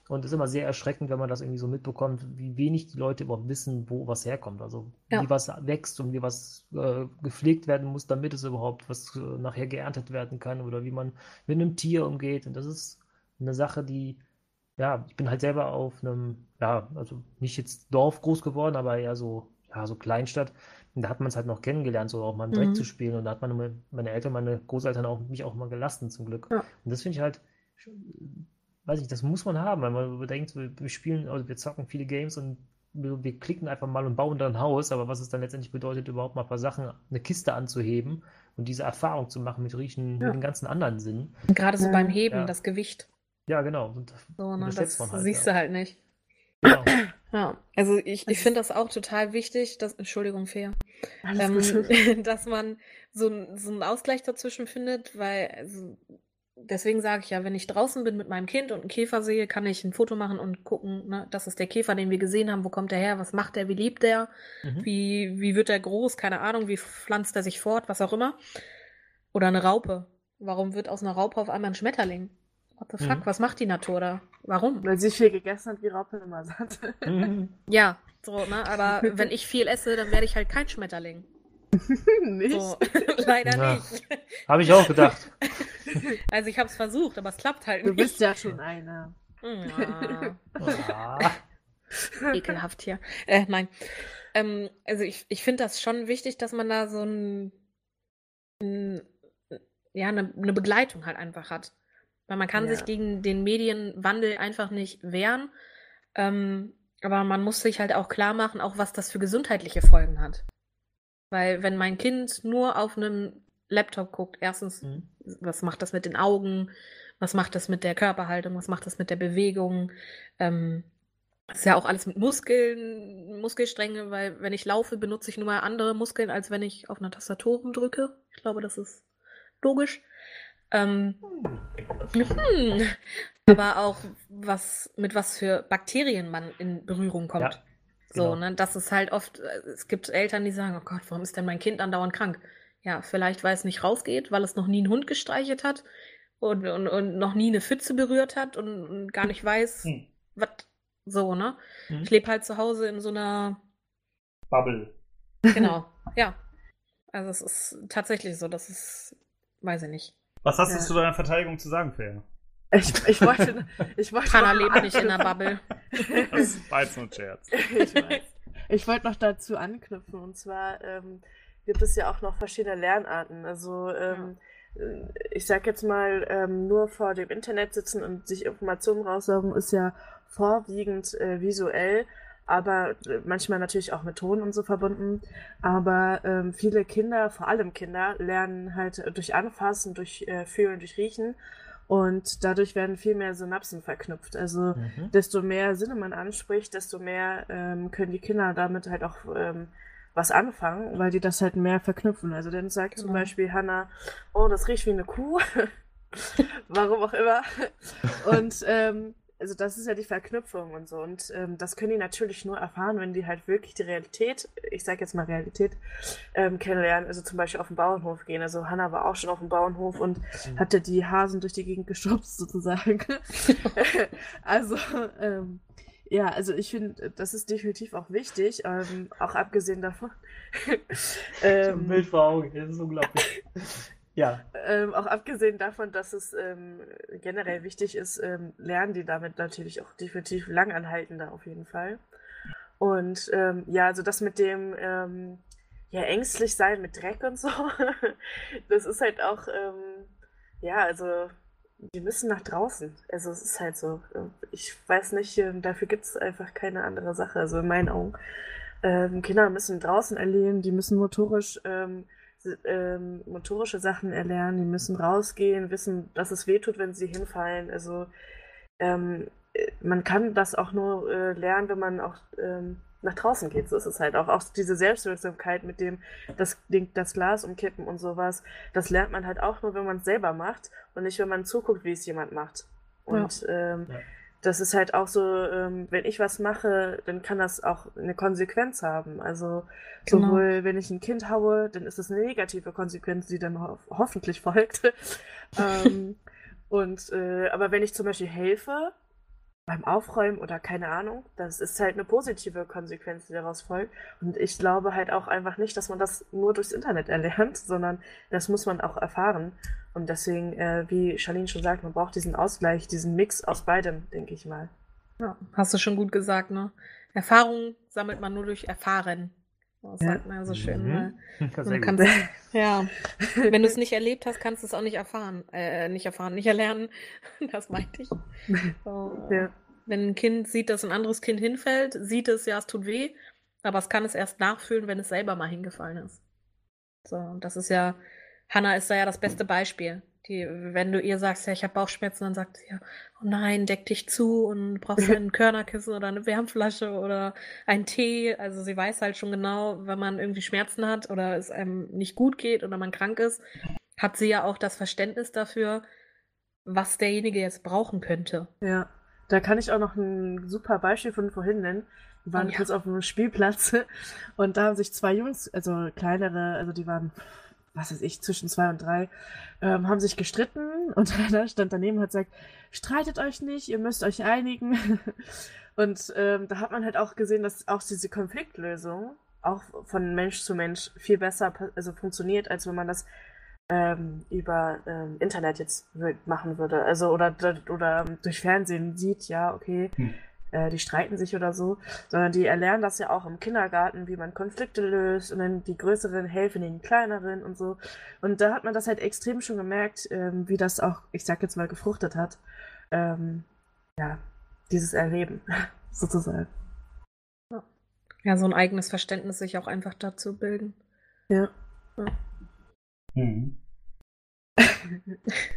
und es ist immer sehr erschreckend, wenn man das irgendwie so mitbekommt, wie wenig die Leute überhaupt wissen, wo was herkommt. Also Ja. wie was wächst und wie was äh, gepflegt werden muss, damit es überhaupt was äh, nachher geerntet werden kann oder wie man mit einem Tier umgeht. Und das ist eine Sache, die, ja, ich bin halt selber auf einem, ja, also nicht jetzt Dorf groß geworden, aber eher so, ja, so Kleinstadt. Und da hat man es halt noch kennengelernt, so auch mal im Dreck Mhm. zu spielen. Und da hat man meine Eltern, meine Großeltern auch mich auch mal gelassen, zum Glück. Ja. Und das finde ich halt, weiß ich, das muss man haben, weil man bedenkt, wir, wir spielen, also wir zocken viele Games und wir, wir klicken einfach mal und bauen dann ein Haus, aber was es dann letztendlich bedeutet, überhaupt mal ein paar Sachen, eine Kiste anzuheben und diese Erfahrung zu machen mit Riechen, Ja. mit den ganzen anderen Sinnen. Gerade so Ja. beim Heben, Ja. das Gewicht. Ja, genau. Und So, ne, das man halt, siehst ja. du halt nicht. Genau. Ja, also ich, ich finde das auch total wichtig, dass, Entschuldigung, Fair, Alles ähm, dass man so, so einen Ausgleich dazwischen findet, weil also, deswegen sage ich ja, wenn ich draußen bin mit meinem Kind und einen Käfer sehe, kann ich ein Foto machen und gucken, ne, das ist der Käfer, den wir gesehen haben, wo kommt der her, was macht der, wie lebt der, Mhm. wie, wie wird er groß, keine Ahnung, wie pflanzt er sich fort, was auch immer. Oder eine Raupe. Warum wird aus einer Raupe auf einmal ein Schmetterling? What the fuck, Mhm. was macht die Natur da? Warum? Weil sie viel gegessen hat, wie Raupe immer satt. Mhm. Ja, so, ne, aber wenn ich viel esse, dann werde ich halt kein Schmetterling. Nicht? So, leider Ja. nicht. Habe ich auch gedacht. Also ich habe es versucht, aber es klappt halt Du nicht. bist ja schon einer. Ja, Ah. ekelhaft hier. Äh, nein. Ähm, also ich, ich finde das schon wichtig, dass man da so ein, ein ja, eine, eine Begleitung halt einfach hat. Weil man kann Ja. sich gegen den Medienwandel einfach nicht wehren. Ähm, aber man muss sich halt auch klar machen, auch was das für gesundheitliche Folgen hat. Weil wenn mein Kind nur auf einem Laptop guckt, erstens, Mhm. was macht das mit den Augen? Was macht das mit der Körperhaltung? Was macht das mit der Bewegung? Ähm, das ist ja auch alles mit Muskeln, Muskelstränge, weil wenn ich laufe, benutze ich nun mal andere Muskeln, als wenn ich auf einer Tastatur rumdrücke. Ich glaube, das ist logisch. Ähm, hm. Aber auch, was, mit was für Bakterien man in Berührung kommt. Ja, So, genau. ne, das ist halt oft, äh, es gibt Eltern, die sagen, oh Gott, warum ist denn mein Kind andauernd krank? Ja, vielleicht, weil es nicht rausgeht, weil es noch nie einen Hund gestreichelt hat und, und, und noch nie eine Pfütze berührt hat und, und gar nicht weiß, Hm. was so, ne? Mhm. Ich lebe halt zu Hause in so einer, Bubble. genau, ja. Also es ist tatsächlich so, das ist, weiß ich nicht. Was hast du Ja. zu deiner Verteidigung zu sagen, Fair? Ich, ich wollte, ich wollte Hannah noch lebt nicht in der Bubble. Das war jetzt nur ein Scherz. ich weiß. Ich wollte noch dazu anknüpfen und zwar ähm, gibt es ja auch noch verschiedene Lernarten. Also ähm, äh, ich sag jetzt mal, ähm, nur vor dem Internet sitzen und sich Informationen raussaugen ist ja vorwiegend äh, visuell, aber äh, manchmal natürlich auch mit Ton und so verbunden. Aber ähm, viele Kinder, vor allem Kinder, lernen halt durch Anfassen, durch äh, Fühlen, durch Riechen. Und dadurch werden viel mehr Synapsen verknüpft. Also Mhm. desto mehr Sinne man anspricht, desto mehr ähm, können die Kinder damit halt auch ähm, was anfangen, weil die das halt mehr verknüpfen. Also dann sagt zum Genau. Beispiel Hannah, oh, das riecht wie eine Kuh. Warum auch immer. Und ähm, also das ist ja die Verknüpfung und so. Und ähm, das können die natürlich nur erfahren, wenn die halt wirklich die Realität, ich sag jetzt mal Realität, ähm, kennenlernen. Also zum Beispiel auf den Bauernhof gehen. Also Hannah war auch schon auf dem Bauernhof und hatte die Hasen durch die Gegend geschubst sozusagen. also ähm, ja, also ich finde, das ist definitiv auch wichtig, ähm, auch abgesehen davon. ähm, Bild vor Augen, das ist unglaublich. ja. ähm, auch abgesehen davon, dass es ähm, generell wichtig ist, ähm, lernen die damit natürlich auch definitiv langanhaltender auf jeden Fall. Und ähm, ja, also das mit dem ähm, ja, ängstlich sein mit Dreck und so, das ist halt auch, ja, also die müssen nach draußen. Also es ist halt so. Ich weiß nicht, ähm, dafür gibt es einfach keine andere Sache, also in meinen Augen. Ähm, Kinder müssen draußen erleben, die müssen motorisch ähm, ähm, motorische Sachen erlernen, die müssen rausgehen, wissen, dass es wehtut, wenn sie hinfallen. Also ähm, äh, man kann das auch nur äh, lernen, wenn man auch ähm, nach draußen geht. So ist es halt auch. Auch diese Selbstwirksamkeit mit dem das, Ding, das Glas umkippen und sowas, das lernt man halt auch nur, wenn man es selber macht und nicht, wenn man zuguckt, wie es jemand macht. Und ähm, Ja. das ist halt auch so, ähm, wenn ich was mache, dann kann das auch eine Konsequenz haben. Also Genau. sowohl wenn ich ein Kind haue, dann ist es eine negative Konsequenz, die dann ho hoffentlich folgt. ähm, und äh, aber wenn ich zum Beispiel helfe beim Aufräumen oder keine Ahnung, das ist halt eine positive Konsequenz, die daraus folgt. Und ich glaube halt auch einfach nicht, dass man das nur durchs Internet erlernt, sondern das muss man auch erfahren. Und deswegen, äh, wie Charlene schon sagt, man braucht diesen Ausgleich, diesen Mix aus beidem, denke ich mal. Ja, hast du schon gut gesagt, ne? Erfahrung sammelt man nur durch Erfahren. Das Ja. sagt man ja so schön. Mhm. Gut. kannst, ja, wenn du es nicht erlebt hast, kannst du es auch nicht erfahren. Äh, nicht erfahren, nicht erlernen. Das meinte ich. So, Ja. Wenn ein Kind sieht, dass ein anderes Kind hinfällt, sieht es, ja, es tut weh, aber es kann es erst nachfühlen, wenn es selber mal hingefallen ist. So, und das ist ja, Hannah ist da ja das beste Beispiel. Die, wenn du ihr sagst, ja, ich habe Bauchschmerzen, dann sagt sie ja, oh nein, deck dich zu und brauchst du ein Körnerkissen oder eine Wärmflasche oder einen Tee. Also sie weiß halt schon genau, wenn man irgendwie Schmerzen hat oder es einem nicht gut geht oder man krank ist, hat sie ja auch das Verständnis dafür, was derjenige jetzt brauchen könnte. Ja, da kann ich auch noch ein super Beispiel von vorhin nennen. Wir waren Oh ja. kurz auf einem Spielplatz und da haben sich zwei Jungs, also kleinere, also die waren, was weiß ich, zwischen zwei und drei, ähm, haben sich gestritten und einer stand daneben und hat gesagt, streitet euch nicht, ihr müsst euch einigen. Und ähm, da hat man halt auch gesehen, dass auch diese Konfliktlösung auch von Mensch zu Mensch viel besser also funktioniert, als wenn man das ähm, über ähm, Internet jetzt machen würde. Also oder, oder durch Fernsehen sieht, ja, okay, Hm. Äh, die streiten sich oder so, sondern die erlernen das ja auch im Kindergarten, wie man Konflikte löst und dann die Größeren helfen den Kleineren und so. Und da hat man das halt extrem schon gemerkt, ähm, wie das auch, ich sag jetzt mal, gefruchtet hat. Ähm, ja, dieses Erleben, sozusagen. Ja, so ein eigenes Verständnis sich auch einfach dazu bilden. Ja. Mhm.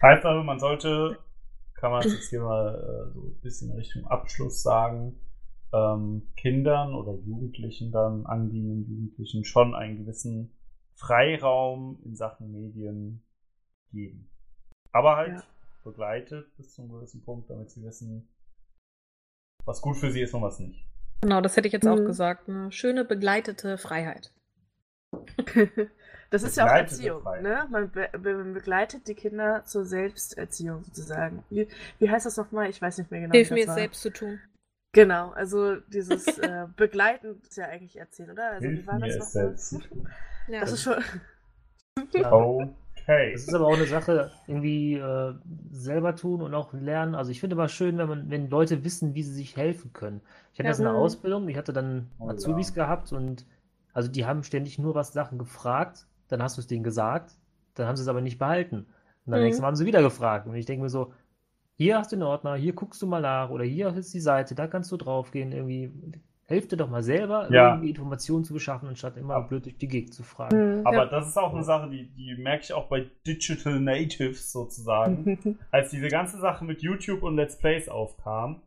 Heißt also, man sollte, kann man es jetzt hier mal äh, so ein bisschen Richtung Abschluss sagen, ähm, Kindern oder Jugendlichen dann, angehenden Jugendlichen schon einen gewissen Freiraum in Sachen Medien geben. Aber halt Ja. begleitet bis zu einem gewissen Punkt, damit sie wissen, was gut für sie ist und was nicht. Genau, das hätte ich jetzt auch Mhm. gesagt. Eine schöne begleitete Freiheit. Das ist ja auch Erziehung, ne? Man be be begleitet die Kinder zur Selbsterziehung sozusagen. Wie, wie heißt das nochmal? Ich weiß nicht mehr genau. Hilf mir das es war. selbst zu tun. Genau, also dieses äh, Begleiten ist ja eigentlich Erzählen, oder? Also Hilf wie war mir das es nochmal? selbst zu tun. Ja. Das ist schon. Okay. Das ist aber auch eine Sache, irgendwie äh, selber tun und auch lernen. Also ich finde immer schön, wenn man, wenn Leute wissen, wie sie sich helfen können. Ich hatte Ja. jetzt eine Mhm. Ausbildung, ich hatte dann Oh Azubis ja. gehabt und also die haben ständig nur was Sachen gefragt, dann hast du es denen gesagt, dann haben sie es aber nicht behalten. Und dann Mhm. nächstes Mal haben sie wieder gefragt. Und ich denke mir so, hier hast du den Ordner, hier guckst du mal nach oder hier ist die Seite, da kannst du draufgehen. Irgendwie helf dir doch mal selber, Ja. irgendwie Informationen zu beschaffen, anstatt immer Ja. blöd durch die Gegend zu fragen. Mhm. Aber das ist auch eine Sache, die, die merke ich auch bei Digital Natives sozusagen. als diese ganze Sache mit YouTube und Let's Plays aufkam,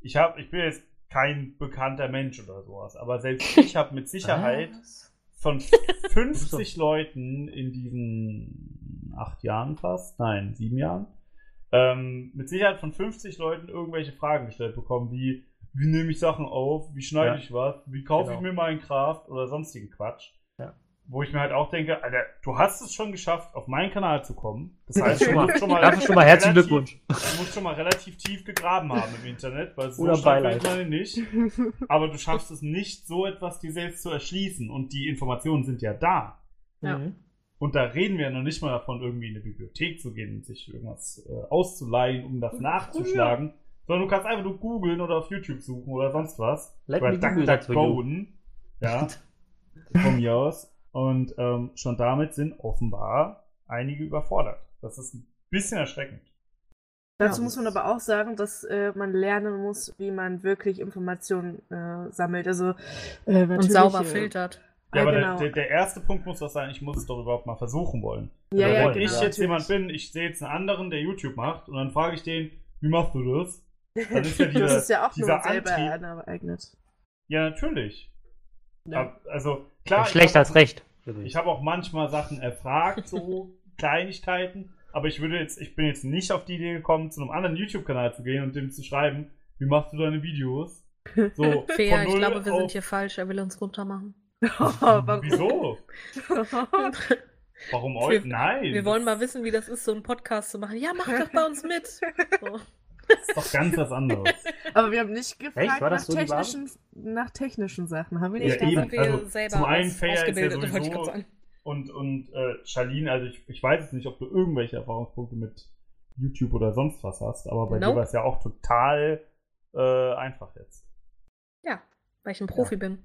ich habe, ich bin jetzt kein bekannter Mensch oder sowas, aber selbst ich habe mit Sicherheit Was? Von 50 Leuten in diesen acht Jahren fast, nein, sieben Jahren, ähm, mit Sicherheit von 50 Leuten irgendwelche Fragen gestellt bekommen, wie, wie nehme ich Sachen auf, wie schneide Ja. ich was, wie kaufe Genau. ich mir Minecraft oder sonstigen Quatsch. Ja. Wo ich mir halt auch denke, Alter, du hast es schon geschafft, auf meinen Kanal zu kommen. Das heißt, Schon du mal. musst schon mal, Dafür schon mal herzlichen relativ- Glückwunsch. Du musst schon mal relativ tief gegraben haben im Internet, weil so Oder Beileid. man nicht. Aber du schaffst es nicht, so etwas dir selbst zu erschließen. Und die Informationen sind ja da. Ja. Mhm. Und da reden wir noch nicht mal davon, irgendwie in eine Bibliothek zu gehen und sich irgendwas äh, auszuleihen, um das nachzuschlagen. Sondern du kannst einfach nur googeln oder auf YouTube suchen oder sonst was. Let oder me Google that for you. DuckDuckGoen. Ja, von mir aus. Und ähm, schon damit sind offenbar einige überfordert. Das ist ein bisschen erschreckend. Dazu Ja, muss man aber auch sagen, dass äh, man lernen muss, wie man wirklich Informationen äh, sammelt. Also äh, Und sauber filtert. Ja, Ah, aber genau. der, der, erste Punkt muss doch sein, ich muss es doch überhaupt mal versuchen wollen. Ja, Oder ja, wenn genau. ich jetzt jemand bin, ich sehe jetzt einen anderen, der YouTube macht, und dann frage ich den, wie machst du das? Dann ist ja dieser, das ist ja auch nur dieser selber Antrieb. aneignet. Ja, natürlich. Ja. Also, klar. hab als recht. Ich habe auch manchmal Sachen erfragt, so Kleinigkeiten, aber ich würde jetzt, ich bin jetzt nicht auf die Idee gekommen, zu einem anderen YouTube-Kanal zu gehen und dem zu schreiben, wie machst du deine Videos? So, Fair, ich glaube, wir auf- sind hier falsch. Er will uns runter machen. Warum? Wieso? Warum euch? Nein. Wir wollen mal wissen, wie das ist, so einen Podcast zu machen. Ja, mach doch bei uns mit. So. Das ist doch ganz was anderes. Aber wir haben nicht gefragt nach, so technischen, nach technischen Sachen. Haben wir nicht Ja, da eben. wir Also, selber zum einen Fair ist ja sowieso-. Und, und äh, Charlene, also ich, ich weiß jetzt nicht, ob du irgendwelche Erfahrungspunkte mit YouTube oder sonst was hast, aber bei dir Nope. war es ja auch total äh, einfach jetzt. Ja, weil ich ein Profi bin.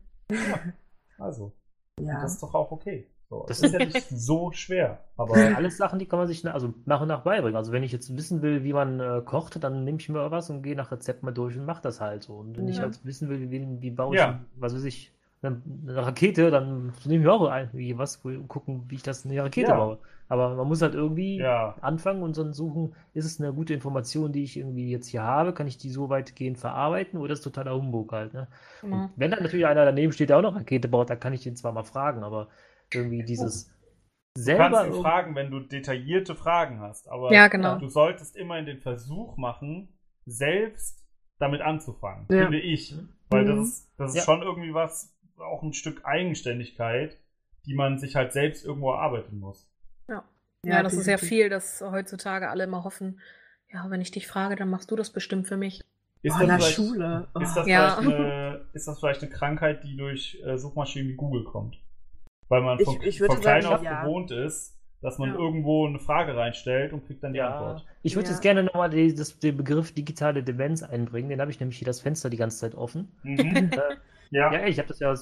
Also, Ja. das ist doch auch okay. So, Das ist ja nicht so schwer. Das Aber sind alles Sachen, die kann man sich na- also nach und nach beibringen. Also wenn ich jetzt wissen will, wie man äh, kocht, dann nehme ich mir was und gehe nach Rezept mal durch und mache das halt so. Und wenn ich Ja. halt wissen will, wie, wie baue ich, Ja. was weiß ich, eine, eine Rakete, dann nehme ich auch irgendwie was und gucken, wie ich das eine Rakete Ja. baue. Aber man muss halt irgendwie ja, anfangen und dann suchen, ist es eine gute Information, die ich irgendwie jetzt hier habe, kann ich die so weitgehend verarbeiten oder ist totaler Humbug halt, ne? Genau. Und wenn dann natürlich einer daneben steht, der auch noch Rakete baut, dann kann ich den zwar mal fragen, aber irgendwie dieses du selber kannst ihn fragen, wenn du detaillierte Fragen hast. Aber Ja, genau. du solltest immer in den Versuch machen, selbst damit anzufangen, Ja. finde ich. Weil Mhm. das ist, das ist Ja. schon irgendwie was, auch ein Stück Eigenständigkeit, die man sich halt selbst irgendwo erarbeiten muss. Ja, das ist ja definitiv. viel, dass heutzutage alle immer hoffen, ja, wenn ich dich frage, dann machst du das bestimmt für mich. Ist Oh, in der vielleicht- Schule. Oh. Ist das, Ja. vielleicht eine, ist das vielleicht eine Krankheit, die durch äh, Suchmaschinen wie Google kommt? Weil man Ich- von, ich würde von klein sagen, auf ja. gewohnt ist, dass man Ja. irgendwo eine Frage reinstellt und kriegt dann die Ja, Antwort. ich würde Ja. jetzt gerne nochmal die, das- den Begriff digitale Demenz einbringen. Den habe ich nämlich hier das Fenster die ganze Zeit offen. Mhm. Äh, ja. ja, ich habe das ja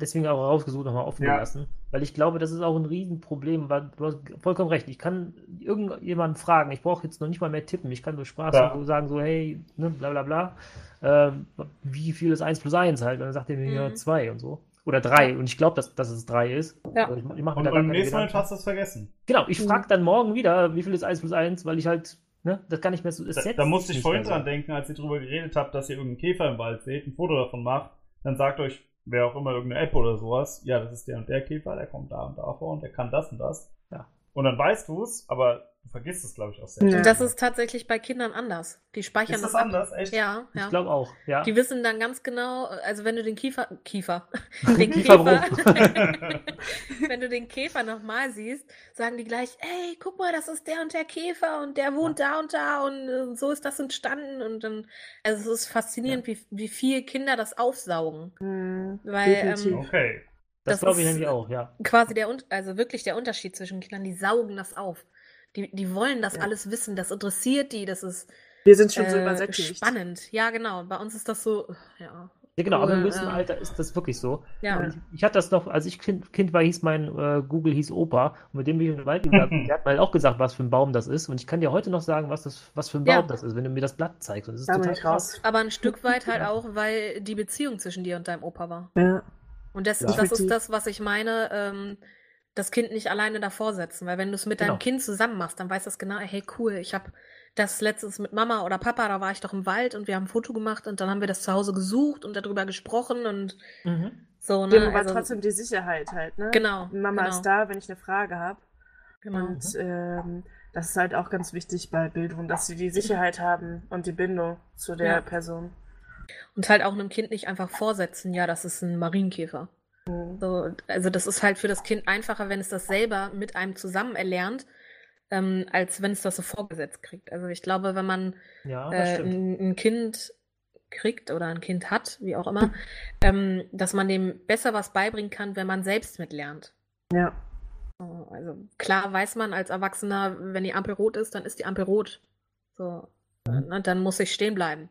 deswegen auch rausgesucht, nochmal offen Ja. gelassen. Weil ich glaube, das ist auch ein Riesenproblem. Weil du hast vollkommen recht. Ich kann irgendjemanden fragen. Ich brauche jetzt noch nicht mal mehr tippen. Ich kann durch Sprache Ja. sagen, so, hey, ne, bla bla bla. Ähm, wie viel ist 1 plus 1 halt? Und dann sagt er mir ja Mhm. 2 und so. Oder 3. Und ich glaube, dass, dass es 3 ist. Ja. Also Ich, ich mache mir Und beim nächsten Mal hast du es vergessen. Genau, ich Mhm. frage dann morgen wieder, wie viel ist 1 plus 1, weil ich halt, ne, das kann ich mir so. es Da, da musste ich vorhin mehr dran denken, als ihr drüber geredet habt, dass ihr irgendeinen Käfer im Wald seht, ein Foto davon macht, dann sagt euch, wer auch immer irgendeine App oder sowas, ja, das ist der und der Käfer, der kommt da und da vor und der kann das und das. Ja. Und dann weißt du es, aber du vergisst es, glaube ich, auch sehr Ja. schnell. Das ist tatsächlich bei Kindern anders. Die speichern ist das ab. anders? Echt? Ja, Ich ja. glaube auch, ja. Die wissen dann ganz genau, also wenn du den Kiefer, Kiefer, den. Käfer, wenn du den Käfer nochmal siehst, sagen die gleich, ey, guck mal, das ist der und der Käfer und der wohnt da und da und äh, so ist das entstanden und dann, also es ist faszinierend, wie, wie viel Kinder das aufsaugen, Mhm. weil ähm, Okay. Das, Das glaube ich nämlich auch, ja. quasi der, also wirklich der Unterschied zwischen Kindern, die saugen das auf. Die, die wollen das Ja. alles wissen, das interessiert die, das ist Wir sind schon so äh, übersättigt. spannend. Ja, genau. Bei uns ist das so, ja. Ja, genau, aber im Cool, gewissen äh, Alter ist das wirklich so. Ja, Ja. Ich hatte das noch, als ich kind, kind war, hieß mein äh, Google hieß Opa und mit dem bin ich in den Wald gegangen. Der hat mir halt auch gesagt, was für ein Baum das ist und ich kann dir heute noch sagen, was das, was für ein Ja. Baum das ist, wenn du mir das Blatt zeigst. Und das ist Da total krass. aber ein Stück weit halt Ja. auch, weil die Beziehung zwischen dir und deinem Opa war. Ja. Und das, Ja. das ist das, was ich meine, ähm, das Kind nicht alleine davor setzen. Weil wenn du es mit Genau. deinem Kind zusammen machst, dann weiß das genau, hey cool, ich habe das letztens mit Mama oder Papa, da war ich doch im Wald und wir haben ein Foto gemacht und dann haben wir das zu Hause gesucht und darüber gesprochen und Mhm. so, Dem ne? aber Also, trotzdem die Sicherheit halt, ne? genau. Mama genau, ist da, wenn ich eine Frage habe. Genau. Und ähm, das ist halt auch ganz wichtig bei Bildung, dass sie die Sicherheit haben und die Bindung zu der Ja. Person. Und halt auch einem Kind nicht einfach vorsetzen, ja, das ist ein Marienkäfer. Mhm. So, also das ist halt für das Kind einfacher, wenn es das selber mit einem zusammen erlernt, ähm, als wenn es das so vorgesetzt kriegt. Also ich glaube, wenn man Ja, äh, ein, ein Kind kriegt oder ein Kind hat, wie auch immer, ähm, dass man dem besser was beibringen kann, wenn man selbst mitlernt. Ja. So, Also klar weiß man als Erwachsener, wenn die Ampel rot ist, dann ist die Ampel rot. So, Mhm. und dann muss ich stehen bleiben.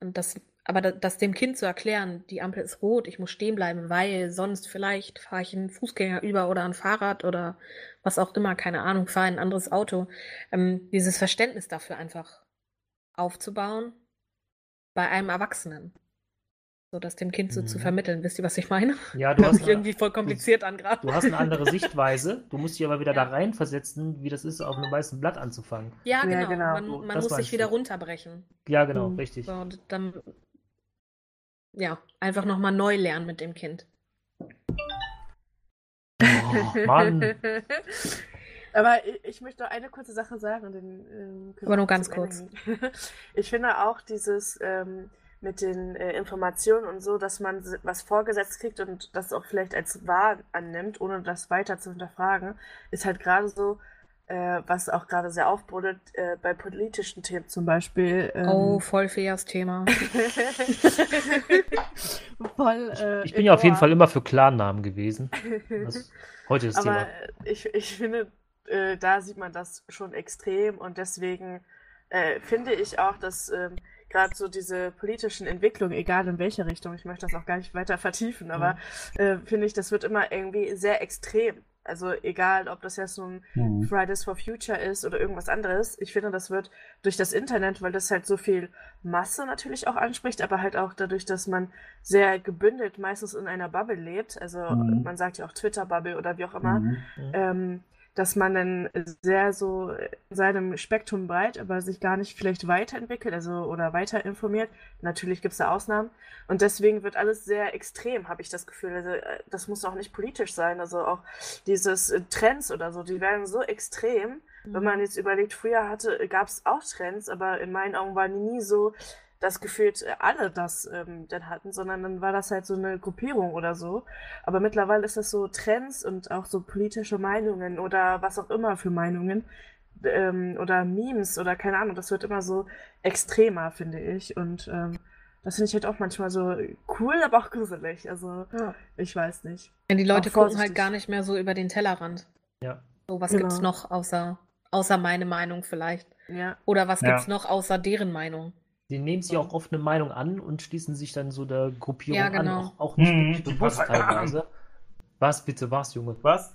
Und das, aber da- das dem Kind zu erklären, die Ampel ist rot, ich muss stehen bleiben, weil sonst vielleicht fahre ich einen Fußgänger über oder ein Fahrrad oder was auch immer, keine Ahnung, fahre ein anderes Auto. Ähm, dieses Verständnis dafür einfach aufzubauen bei einem Erwachsenen. So das dem Kind so zu Mhm. vermitteln. Wisst ihr, was ich meine? Ja, du hast, sich irgendwie voll kompliziert an gerade. du hast eine andere Sichtweise. Du musst dich aber wieder Ja. da reinversetzen, wie das ist, auf einem weißen Blatt anzufangen. Ja, Ja, genau. genau. Man, man muss sich wieder du. runterbrechen. Ja, genau, Mhm. richtig. So, und dann, ja, einfach nochmal neu lernen mit dem Kind. Oh, Mann. Aber ich, ich möchte noch eine kurze Sache sagen. dann, ähm, Aber nur ganz kurz. Ende. Ich finde auch dieses ähm, mit den äh, Informationen und so, dass man was vorgesetzt kriegt und das auch vielleicht als wahr annimmt, ohne das weiter zu hinterfragen, ist halt gerade so, äh, was auch gerade sehr aufbrodelt, äh, bei politischen Themen zum Beispiel. Ähm, Oh, voll faires Thema. voll, äh, Ich bin ja auf jeden. Fall immer für Klarnamen gewesen. Das, heute ist Aber Thema. ich, ich finde, äh, da sieht man das schon extrem und deswegen äh, finde ich auch, dass ähm, gerade so diese politischen Entwicklungen, egal in welche Richtung, ich möchte das auch gar nicht weiter vertiefen, aber äh, finde ich, das wird immer irgendwie sehr extrem. Also egal, ob das jetzt so ein Mhm. Fridays for Future ist oder irgendwas anderes. Ich finde, das wird durch das Internet, weil das halt so viel Masse natürlich auch anspricht, aber halt auch dadurch, dass man sehr gebündelt meistens in einer Bubble lebt. Also Mhm. man sagt ja auch Twitter-Bubble oder wie auch immer, Mhm. ähm, dass man dann sehr so in seinem Spektrum breit, aber sich gar nicht vielleicht weiterentwickelt, also oder weiter informiert. Natürlich gibt es da Ausnahmen. Und deswegen wird alles sehr extrem, habe ich das Gefühl. Also äh, das muss auch nicht politisch sein. Also auch dieses äh, Trends oder so, die werden so extrem. Wenn man jetzt überlegt, früher hatte, gab es auch Trends, aber in meinen Augen waren die nie so, dass gefühlt äh, alle das ähm, dann hatten, sondern dann war das halt so eine Gruppierung oder so. Aber mittlerweile ist das so Trends und auch so politische Meinungen oder was auch immer für Meinungen ähm, oder Memes oder keine Ahnung. Das wird immer so extremer, finde ich. Und ähm, das finde ich halt auch manchmal so cool, aber auch gruselig. Also Ja. ich weiß nicht. Ja, die Leute gucken halt gar nicht mehr so über den Tellerrand. Ja. So, was Genau. gibt's noch außer, außer meine Meinung vielleicht? Ja. Oder was Ja. gibt's noch außer deren Meinung? Die nehmen sich auch oft eine Meinung an und schließen sich dann so der Gruppierung Ja, genau. an. Auch, auch nicht Mhm. bewusst teilweise. Was bitte, was, Junge? Was?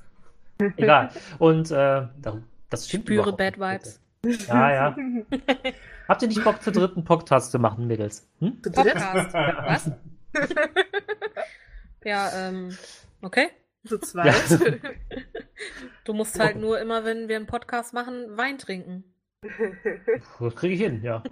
Egal. Und äh, da- das stimmt Spüre überhaupt Bad Vibes. bitte. Ja, ja. Habt ihr nicht Bock für dritten Podcast zu machen, Mädels? Hm? Zu? Podcast. Was? ja, ähm, okay. Zu zweit. Du musst halt nur immer, wenn wir einen Podcast machen, Wein trinken. Das kriege ich hin, ja.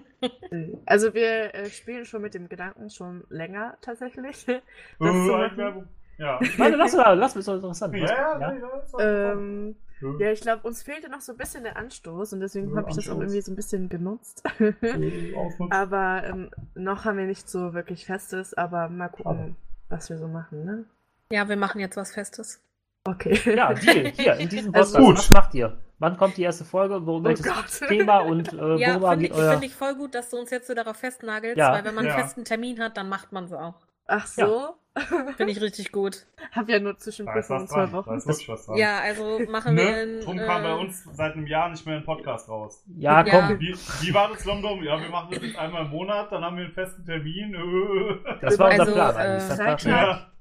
Also wir äh, spielen schon mit dem Gedanken schon länger tatsächlich. Das Äh, zu machen. Eigenwerbung. Ja. Warte, lass mal, lass mal, ist doch interessant. Ja, ja, ja? nee, das ist auch- Ähm, Ja. ja, ich glaube, uns fehlte noch so ein bisschen der Anstoß und deswegen Ja, habe ich das auch irgendwie so ein bisschen genutzt. Äh, aber ähm, noch haben wir nicht so wirklich Festes, aber mal gucken, Aber. was wir so machen, ne? Ja, wir machen jetzt was Festes. Okay. Ja, Deal, hier, in diesem Also Podcast. gut. Was macht ihr? Wann kommt die erste Folge? Wo, Oh welches Gott. Thema und äh, Ja, worüber finde geht ich, euer... find ich voll gut, dass du uns jetzt so darauf festnagelst, Ja. weil wenn man einen Ja. festen Termin hat, dann macht man so auch. Ach so? Finde ich richtig gut. Hab ja nur Zwischenprüfung in was zwei dran. Da Wochen. ist wirklich was dran. Ja, also machen wir Ne? in, Drum kam bei äh, uns seit einem Jahr nicht mehr ein Podcast raus. Ja, Ja. komm, Wie, wie war das, Lomdom? Ja, wir machen das jetzt einmal im Monat, dann haben wir einen festen Termin. Äh. das war unser Also, Plan äh, eigentlich. War Freitag. Ja.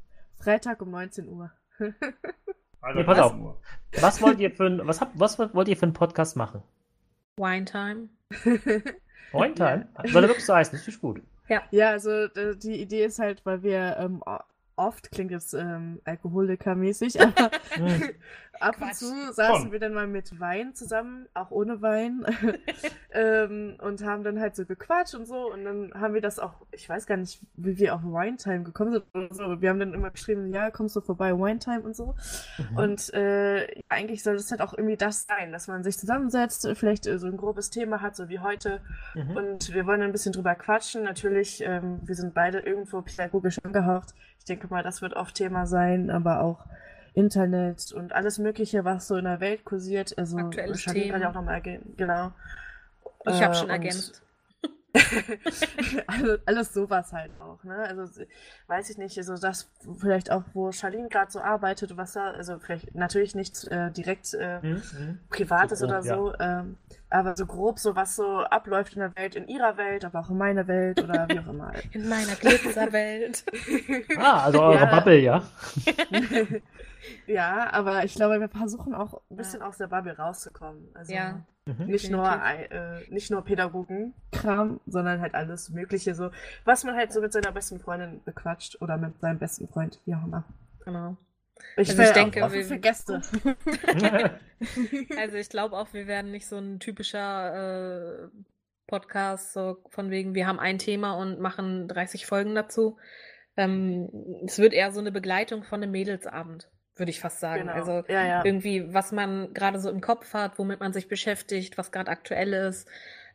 Freitag um 19 Uhr. Alter, Nee, pass auf. 13 Uhr. Was wollt ihr für ein, was habt, was wollt ihr für einen Podcast machen? Wine Time. Point Time? Soll der wirklich so heißen? Das ist gut. Ja, also äh, die Idee ist halt, weil wir ähm, oft klingt jetzt ähm, Alkoholiker-mäßig, aber ab und zu saßen wir dann mal mit Wein zusammen, auch ohne Wein, ähm, und haben dann halt so gequatscht und so. Und dann haben wir das auch, ich weiß gar nicht, wie wir auf Wine Time gekommen sind oder so. aber Wir haben dann immer geschrieben, ja, kommst du vorbei, Wine Time und so. Mhm. Und äh, eigentlich soll es halt auch irgendwie das sein, dass man sich zusammensetzt, vielleicht äh, so ein grobes Thema hat, so wie heute. Mhm. Und wir wollen ein bisschen drüber quatschen. Natürlich, ähm, wir sind beide irgendwo pädagogisch angehaucht. Ich denke mal, das wird oft Thema sein, aber auch Internet und alles Mögliche, was so in der Welt kursiert. Also, Aktuelles Charlene kann ja auch nochmal ergänzen. Genau. Ich Äh, habe schon und- ergänzt. alles, alles sowas halt auch, ne? Also weiß ich nicht, also das vielleicht auch, wo Charlene gerade so arbeitet, was da, also vielleicht natürlich nichts äh, direkt äh, Mhm. Mhm. Grob, oder so, ähm, aber so grob so, was so abläuft in der Welt, in ihrer Welt, aber auch in meiner Welt oder wie auch immer. In meiner Glitzerwelt. Ah, also eure Ja. Bubble, ja. ja, aber ich glaube, wir versuchen auch ein bisschen aus der Bubble rauszukommen. Also Ja. Mhm. nicht nur äh, nicht nur Pädagogenkram, sondern halt alles Mögliche so, was man halt so mit seiner besten Freundin bequatscht oder mit seinem besten Freund, wie auch immer. Genau. Ich, Also ich denke, offen wir- für Gäste. Also ich glaube auch, wir werden nicht so ein typischer äh, Podcast, so von wegen, wir haben ein Thema und machen 30 Folgen dazu. Ähm, es wird eher so eine Begleitung von einem Mädelsabend, würde ich fast sagen. Genau. Also ja, ja. irgendwie, was man gerade so im Kopf hat, womit man sich beschäftigt, was gerade aktuell ist.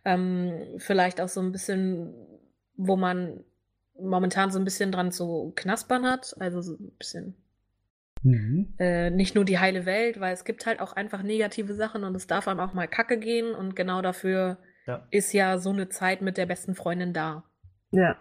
Ähm, vielleicht auch so ein bisschen, wo man momentan so ein bisschen dran zu knaspern hat. Also so ein bisschen Mhm. äh, nicht nur die heile Welt, weil es gibt halt auch einfach negative Sachen und es darf einem auch mal kacke gehen und genau dafür Ja. ist ja so eine Zeit mit der besten Freundin da. ja.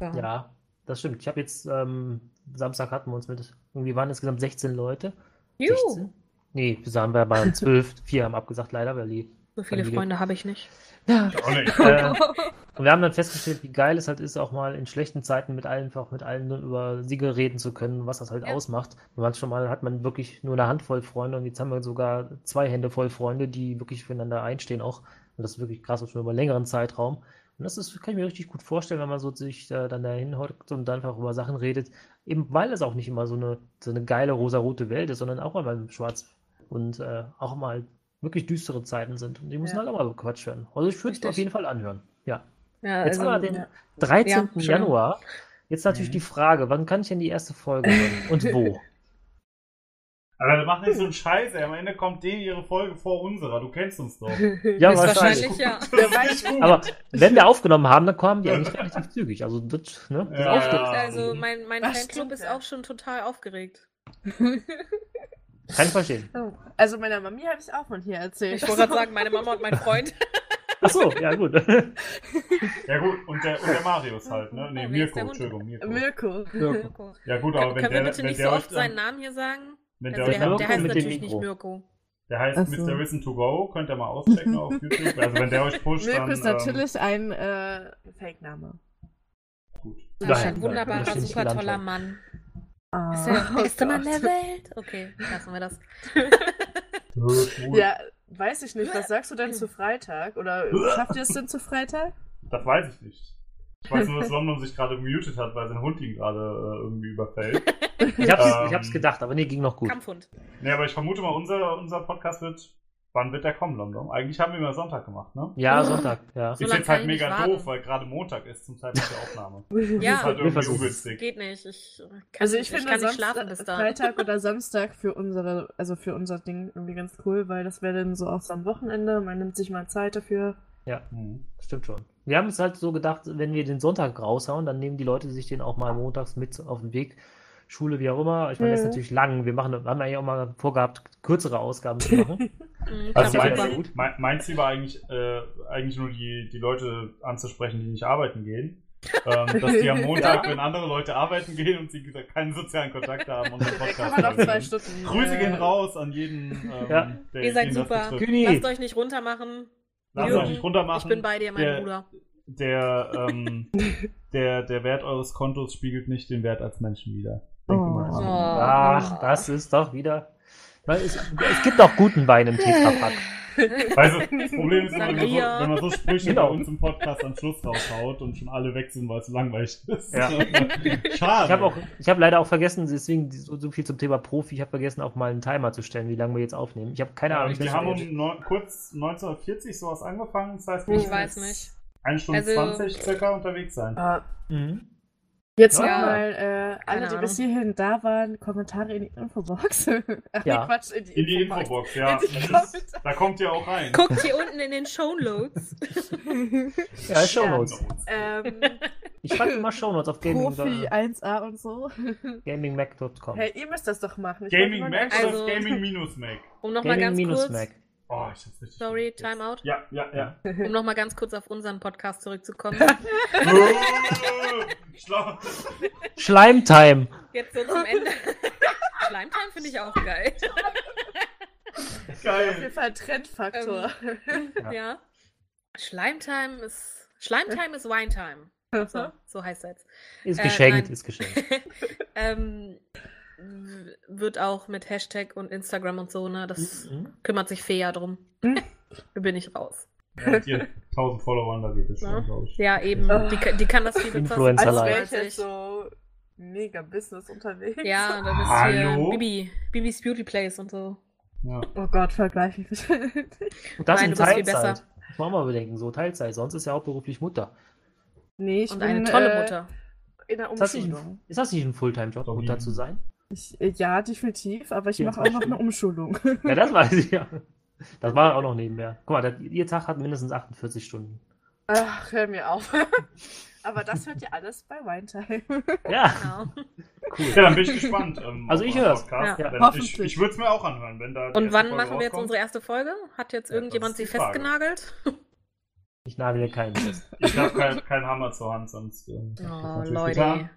Ja. Ja, das stimmt. Ich habe jetzt, ähm, Samstag hatten wir uns mit, irgendwie waren insgesamt 16 Leute. Juhu, 16? Nee, wir waren 12. Vier haben abgesagt, leider, weil die. So viele. Freunde habe ich nicht. Ja. Auch nicht. Äh, und wir haben dann festgestellt, wie geil es halt ist, auch mal in schlechten Zeiten mit allen, einfach mit allen über Siege reden zu können, was das halt Ja. ausmacht. Manchmal hat man wirklich nur eine Handvoll Freunde und jetzt haben wir sogar zwei Hände voll Freunde, die wirklich füreinander einstehen auch. Und das ist wirklich krass, und schon über einen längeren Zeitraum. Und das ist, kann ich mir richtig gut vorstellen, wenn man so sich äh, dann dahin hockt und dann einfach über Sachen redet. Eben weil es auch nicht immer so eine, so eine geile rosarote Welt ist, sondern auch mal schwarz und äh, auch mal wirklich düstere Zeiten sind. Und die müssen Ja. halt auch mal bequatscht werden. Also ich würde es auf jeden Fall anhören. Ja. Ja, Jetzt also, haben wir den ja. 13. Ja. Januar. Jetzt natürlich Mhm. die Frage, wann kann ich denn die erste Folge hören und wo? Aber wir machen nicht so einen Scheiß, ey. Am Ende kommt denen ihre Folge vor unserer. Du kennst uns doch. Ja, ist wahrscheinlich. wahrscheinlich ja. Aber wenn wir aufgenommen haben, dann kommen die eigentlich relativ zügig. Also das, ne? Das Ja, ja. Also mein, mein Das Fanclub ist auch schon total aufgeregt. Kann ich verstehen. Oh, Also meiner Mami habe ich auch von hier erzählt. Ich wollte gerade sagen, meine Mama und mein Freund. Achso, ja gut. Ja gut, und der, und der Marius halt, ne? Nee, Oh, Mirko, der? Entschuldigung, Mirko. Mirko. Ja gut, aber Können, wenn können wir der, bitte wenn nicht der so oft seinen Namen hier sagen? wenn der Also der, der Mirko heißt mit dem natürlich nicht. Mirko. der heißt Ach so. Mr. Risen to Go, könnt ihr mal auschecken auf YouTube. Also wenn der euch pusht, Mirko dann, ist natürlich ein äh, Fake-Name. ähm, gut. Das ist ein wunderbarer, super toller Mann. Ah, Ist der oh beste Mann der Welt. Okay, lassen wir das. Ja, weiß ich nicht. Was sagst du denn zu Freitag? Oder schafft ihr es denn zu Freitag? Das weiß ich nicht. Ich weiß nur, dass London sich gerade gemutet hat, weil sein Hund ihn gerade äh, irgendwie überfällt. Ich hab's, Ähm. ich hab's gedacht, aber nee, ging noch gut. Kampfhund. Nee, aber ich vermute mal, unser, unser Podcast wird. Wann wird der kommen, London? Eigentlich haben wir immer Sonntag gemacht, ne? Ja, Sonntag, ja. So ist jetzt halt ich mega doof, weil gerade Montag ist zum Zeitpunkt der Aufnahme. Ja. ist halt Wir irgendwie ungünstig. Geht nicht. Ich kann, Also nicht, ich finde kann nicht Samstag- schlafen bis da. Freitag oder Samstag für unsere, also für unser Ding irgendwie ganz cool, weil das wäre dann so auch so am Wochenende. Man nimmt sich mal Zeit dafür. Ja, Mhm. stimmt schon. Wir haben es halt so gedacht, wenn wir den Sonntag raushauen, dann nehmen die Leute sich den auch mal montags mit auf den Weg. Schule, wie auch immer. Ich meine, das ist Mhm. natürlich lang. Wir machen, haben eigentlich auch mal vorgehabt, kürzere Ausgaben zu machen. Mhm, Also Ja, klappt super. mein, mein, Ziel war eigentlich, äh, eigentlich nur die, die Leute anzusprechen, die nicht arbeiten gehen. Ähm, dass die am Montag, wenn andere Leute arbeiten gehen und sie keine sozialen Kontakte haben, unseren Kann Podcast man auch zwei. Stunden. Grüße gehen raus an jeden, ähm, Ja. der Ihr seid super. Lasst euch nicht runtermachen. Lasst Jürgen, euch nicht runtermachen. Ich bin bei dir, mein Der- Bruder. Der, ähm, der, der Wert eures Kontos spiegelt nicht den Wert als Menschen wider. Oh. dran. ach, das ist doch wieder. Es, es gibt auch guten Wein im Tetrapack. Weißt du, das Problem ist, immer, wenn man, so, wenn man so Sprüche Genau. bei uns im Podcast am Schluss raushaut und schon alle weg sind, weil es langweilig ist. Ja. Schade. Ich habe habe leider auch vergessen, deswegen so, so viel zum Thema Profi, ich habe vergessen, auch mal einen Timer zu stellen, wie lange wir jetzt aufnehmen. Ich habe keine Ja, Ahnung. wir wie haben um neun, kurz 1940 sowas angefangen. Das heißt, wir Ich müssen weiß jetzt nicht. Eine Stunde Also- 20 circa unterwegs sein. Mhm. Jetzt Ja. nochmal, äh, alle, die bis hierhin da waren, Kommentare in die Infobox. Ach, Ja. nee, Quatsch, in die, In die Infobox. Infobox, ja. In ist, da kommt ihr auch rein. Guckt hier unten in den Shownotes. Ja, Shownotes. ähm, Ich schreibe immer Shownotes auf Gaming, Profi 1A und so. gamingmac.com. Hey, ihr müsst das doch machen. Ich Gaming wollte Mac mal- oder Also- Gaming minus Mac? Um nochmal ganz kurz. Gaming-Mac. Oh, ich hab's richtig. Sorry. Timeout. Ja, ja, ja. Um nochmal ganz kurz auf unseren Podcast zurückzukommen. Schlau. Schleimtime. Jetzt so zum Ende. Schleimtime finde ich auch geil. Auf jeden Geil. Fall Trendfaktor. Ja. Ja. Schleimtime ist. Schleimtime ist Winetime. So, so heißt er jetzt. Ist Äh, geschenkt, nein. ist geschenkt. ähm, wird auch mit Hashtag und Instagram und so, ne? Das Mhm. kümmert sich Fea drum. Mhm. Da bin ich raus. Ja, mit dir 1000 Followern, da geht es Ja. schon, glaube ich. Ja, eben. Ah. Die, die kann das viel besser Influencer Als jetzt so mega Business unterwegs. Ja, da bist Hallo? hier Bibi. Bibis Beauty Place und so. Ja. Oh Gott, vergleich mich bitte. Und das Nein, in du bist viel Teilzeit. besser. Muss man auch mal bedenken, so Teilzeit. Sonst ist ja hauptberuflich Mutter. nee, ich Und bin eine tolle äh, Mutter. in der Ist das nicht Umschulung. ein, ist das nicht ein Fulltime-Job, Doch, Mutter zu sein? Ich, äh, ja, definitiv, aber ich mache auch 24 noch eine Umschulung. Ja, das weiß ich ja. Das war auch noch nebenher. Guck mal, der, ihr Tag hat mindestens 48 Stunden. Ach, hör mir auf. aber das hört ihr alles bei Winetime. Ja, Genau. cool. ja, dann bin ich gespannt. Ähm, Also ich hör's. Podcast. Ja. Ich, ich würde es mir auch anhören, wenn da. Und wann Folge machen wir jetzt unsere erste Folge? Hat jetzt Ja, irgendjemand das sie festgenagelt? Ich nagel keinen fest. Ich habe keinen kein Hammer zur Hand, sonst. Ähm, das Oh, Leute. getan.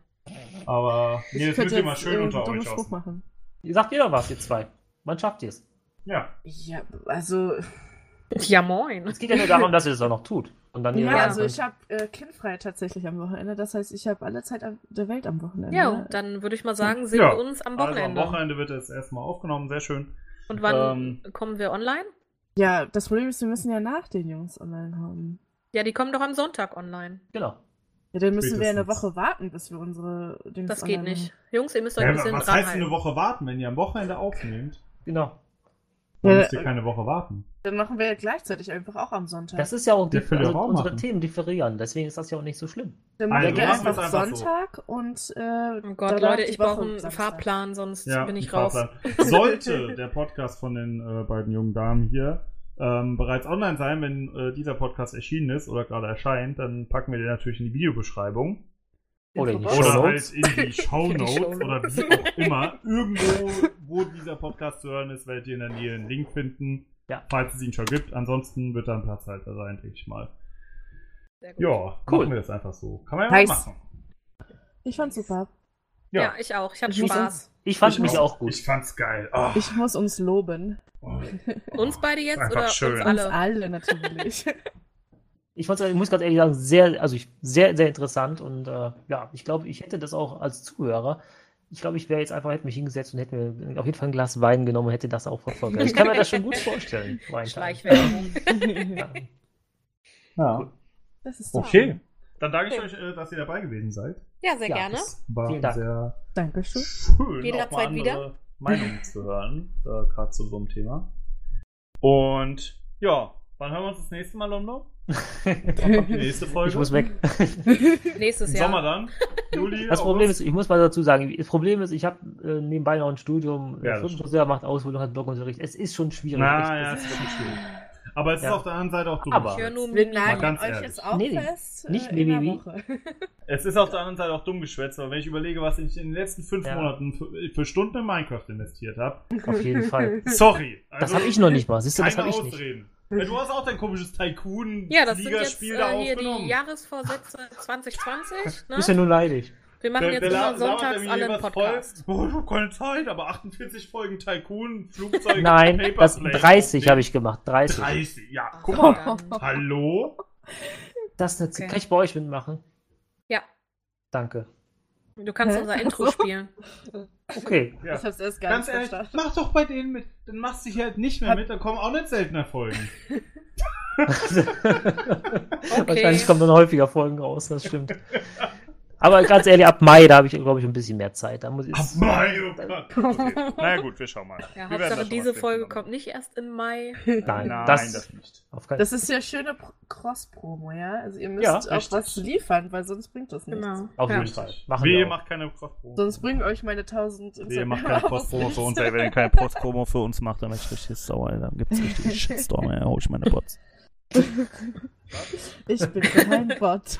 Aber nee, das ihr mal jetzt, schön äh, unter euch Spruch aus. machen. Ihr sagt jeder was, ihr zwei. Wann schafft ihr es? Ja. Ja, also, Ja, moin. Es geht ja nur darum, dass ihr das auch noch tut. Und dann ihr ja, also könnt, ich habe äh, kindfrei tatsächlich am Wochenende. Das heißt, ich habe alle Zeit der Welt am Wochenende. Ja, dann würde ich mal sagen, sehen Ja. wir uns am Also Wochenende. am Wochenende wird es erstmal aufgenommen, sehr schön. Und wann Ähm, kommen wir online? ja, das Problem ist, wir müssen ja nach den Jungs online haben. Ja, die kommen doch am Sonntag online. Genau. Ja, dann müssen wir eine Spätestens. Woche warten, bis wir unsere Dings Das geht nicht. Jungs, ihr müsst euch Ja, ein bisschen was dran heißt eine Woche warten, wenn ihr am Wochenende aufnehmt? Genau. Dann Ja, müsst ihr äh, keine Woche warten. Dann machen wir ja gleichzeitig einfach auch am Sonntag. Das ist ja auch, die, Philipp also auch unsere machen. Themen differieren. Deswegen ist das ja auch nicht so schlimm. dann Also, machen wir einfach es einfach so. Sonntag und äh, Oh Gott, Leute, ich brauche einen Samstag. Fahrplan, sonst Ja, bin ich raus. Fahrplan. Sollte der Podcast von den äh, beiden jungen Damen hier ähm, bereits online sein, wenn äh, dieser Podcast erschienen ist oder gerade erscheint, dann packen wir den natürlich in die Videobeschreibung. Oder in die. Oder halt in die Shownotes Shownotes. oder wie auch immer. Irgendwo, wo dieser Podcast zu hören ist, werdet ihr in der Nähe einen Link finden. Ja. Falls es ihn schon gibt. Ansonsten wird da ein Platzhalter sein, denke ich mal. Sehr gut. Ja, Cool. machen wir das einfach so. Kann man ja Nice. mal machen. Ich fand's super. Ja. ich auch. Ich hatte Ich muss Spaß. Ich fand Ich mich auch gut. Ich fand's geil. Oh, Ich muss uns loben. oh. Uns beide jetzt Einfach oder schön. uns Uns alle? alle natürlich. Ich, fand's, ich muss ganz ehrlich sagen, sehr, also ich, sehr, sehr interessant und äh, ja, ich glaube, ich hätte das auch als Zuhörer. Ich glaube, ich wäre jetzt einfach, hätte mich hingesetzt und hätte mir auf jeden Fall ein Glas Wein genommen und hätte das auch verfolgt. Also ich kann mir das schon gut vorstellen. Schleichwerbung. Ja. Ja. Das ist Okay. Dann danke ich euch, äh, dass ihr dabei gewesen seid. Ja, sehr Ja, gerne. Das war Vielen Dank. sehr Dankeschön. schön, Jederzeit auch mal andere wieder. Meinungen zu hören, äh, gerade zu so einem Thema. Und ja, wann hören wir uns das nächste Mal, die nächste Folge? Ich muss weg. Nächstes Jahr. Sommer dann? Juli? Das Problem August? ist, ich muss mal dazu sagen, das Problem ist, ich habe äh, nebenbei noch ein Studium, Ja, der das Friseur macht Ausbildung, hat Blockunterricht. Es ist schon schwierig. Na, Echt, ja, es ist ist wirklich schwierig. Aber es ist Ja. auf der anderen Seite auch dumm. Aber- Ich höre nur Wir Mimi. nageln ganz euch ehrlich. jetzt auch Nee, fest. Nicht äh, in der Mimimi. Woche. Es ist auf der anderen Seite auch dumm geschwätzt, aber wenn ich überlege, was ich in den letzten fünf Ja. Monaten für, für Stunden in Minecraft investiert habe, Auf jeden Fall. sorry. Das also habe ich noch nicht mal. Siehst du, das habe ich nicht. Ausreden. Ja, du hast auch dein komisches Tycoon Ja, das sind jetzt da äh, hier die aufgenommen. Jahresvorsätze 2020. Ne? Bist ja nur leidig. Wir machen jetzt immer sonntags alle einen Podcast. Voll, oh, ich hab keine Zeit, aber 48 Folgen Tycoon, Flugzeug, Nein, das Paperplay. 30 habe ich gemacht. 30. 30, ja. Ach, Guck mal. dann- Hallo? Das ist eine Okay. Kann ich bei euch mitmachen? Ja, Danke. du kannst Hä? unser Intro spielen. Okay. Ja. Ich hab's erst gar Ganz nicht ehrlich, verstanden. mach doch bei denen mit. Dann machst du hier halt nicht mehr mit, dann kommen auch nicht seltener Folgen. Wahrscheinlich kommen dann häufiger Folgen raus, das stimmt. Aber ganz ehrlich, ab Mai, da habe ich, glaube ich, ein bisschen mehr Zeit. Da muss ich. Ab Mai, oh Gott. Okay. Na gut, wir schauen mal. Ja, Wir Hauptsache diese Folge finden. kommt nicht erst im Mai. Nein, Nein, das, das, nicht. Das ist ja schöne Pro- Cross-Promo, ja? Also ihr müsst Ja, auch richtig. was liefern, weil sonst bringt das nichts. Genau. Auf ja. jeden Fall. Machen wir auch. macht keine Cross-Promo. Sonst bringen euch meine 1000 Wehe, macht keine Cross-Promo für uns, ey. Wenn ihr keine Cross-Promo für uns macht, dann bin ich richtig sauer, ey. Dann gibt's richtig Shitstorm, ey. Hol ich meine Bots. Ich bin kein Bot.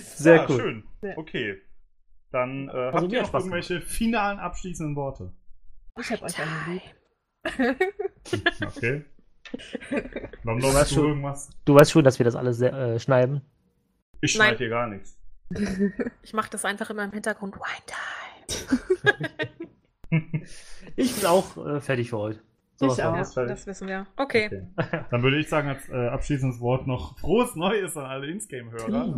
Sehr ja, cool. schön. Okay. Dann äh, Also habt ihr noch Spaß irgendwelche finalen abschließenden Worte? Ich hab euch alle lieb. Okay. Warum weißt glaubst du irgendwas? Du weißt schon, dass wir das alles äh, schneiden. Ich Nein. schneide hier gar nichts. Ich mache das einfach immer im Hintergrund. Wine Time. Ich bin auch äh, fertig für heute. Ich von. auch. Fertig. das wissen wir. Okay. Okay. Dann würde ich sagen, als äh, abschließendes Wort noch frohes Neues an alle Insgame-Hörer.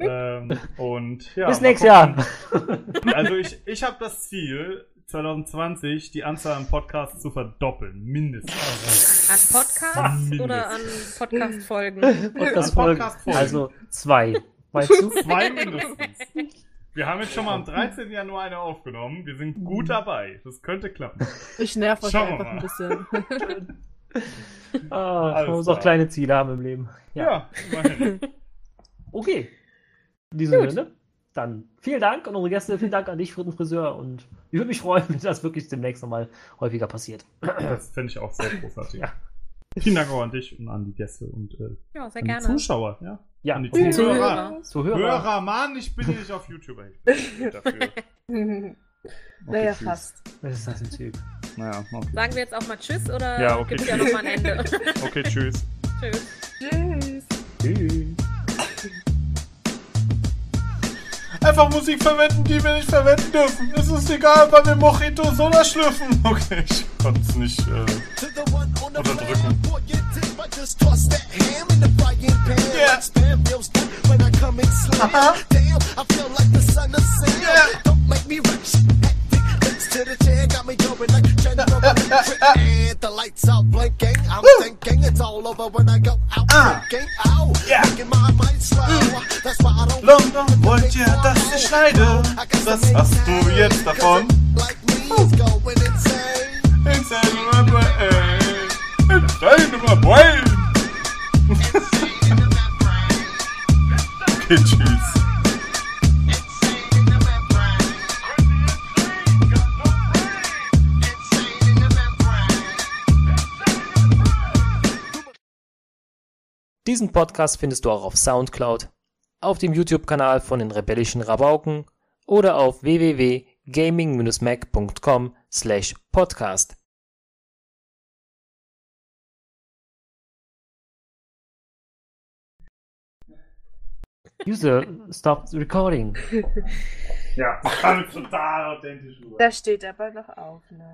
ähm, und ja, Bis nächstes. Jahr. Also ich, ich habe das Ziel, 2020 die Anzahl an Podcasts zu verdoppeln. Mindestens. An Podcasts Mindestens. oder an Podcast-Folgen? Podcast-Folgen. Podcast-Folgen. Also zwei. Meinst du? Zwei mindestens. Wir haben jetzt schon mal am 13. Januar eine aufgenommen. Wir sind gut dabei. Das könnte klappen. Ich nerv euch Schauen einfach mal. ein bisschen. Ah, man muss auch kleine Ziele haben im Leben. Ja. Ja, immerhin. Okay. In diesem Sinne, dann vielen Dank an unsere Gäste, vielen Dank an dich, Fritten Friseur. Und ich würde mich freuen, wenn das wirklich demnächst nochmal häufiger passiert. Das fände ich auch sehr großartig. Ja. Vielen Dank auch an dich und an die Gäste und äh, Ja, sehr an die gerne. Zuschauer. Ja. Ja, An die und Zuhörer. Zuhörer. Hörer, Mann, ich bin hier nicht auf YouTube. Ich bin nicht dafür. naja, tschüss. fast. Was ist das ein Typ? Naja, okay. Sagen wir jetzt auch mal Tschüss oder Ja, okay, gibt's ja tschüss. noch mal ein Ende? Okay, tschüss. Tschüss. Tschüss. Tschüss. Einfach Musik verwenden, die wir nicht verwenden dürfen. Es ist egal, weil wir Mojito Soda schlürfen. Okay, ich konnte es nicht. Äh, Unterdrücken. Plan, boy, you did, but just toss that ham in the frying pan. Yeah. Like spam feels good when I come and slam. Damn, I feel like the son of Sam. Yeah. Don't make me rich. Hectic, links to the chair, got me going like General. And the lights out blinking. I'm thinking it's all over when I go out drinking. Ow, Yeah. making my mind slow. That's why I don't London wollt ihr, dass ich schneide? Was hast du jetzt davon? Like me is going insane. Insane in my brain. Insane in my. Okay, tschüss. Diesen Podcast findest du auch auf Soundcloud, auf dem YouTube-Kanal von den Rebellischen Rabauken oder auf www.gaming-mac.com slash podcast. User, stop recording. Ja, das kam total authentisch rüber. Da steht aber noch auf, ne?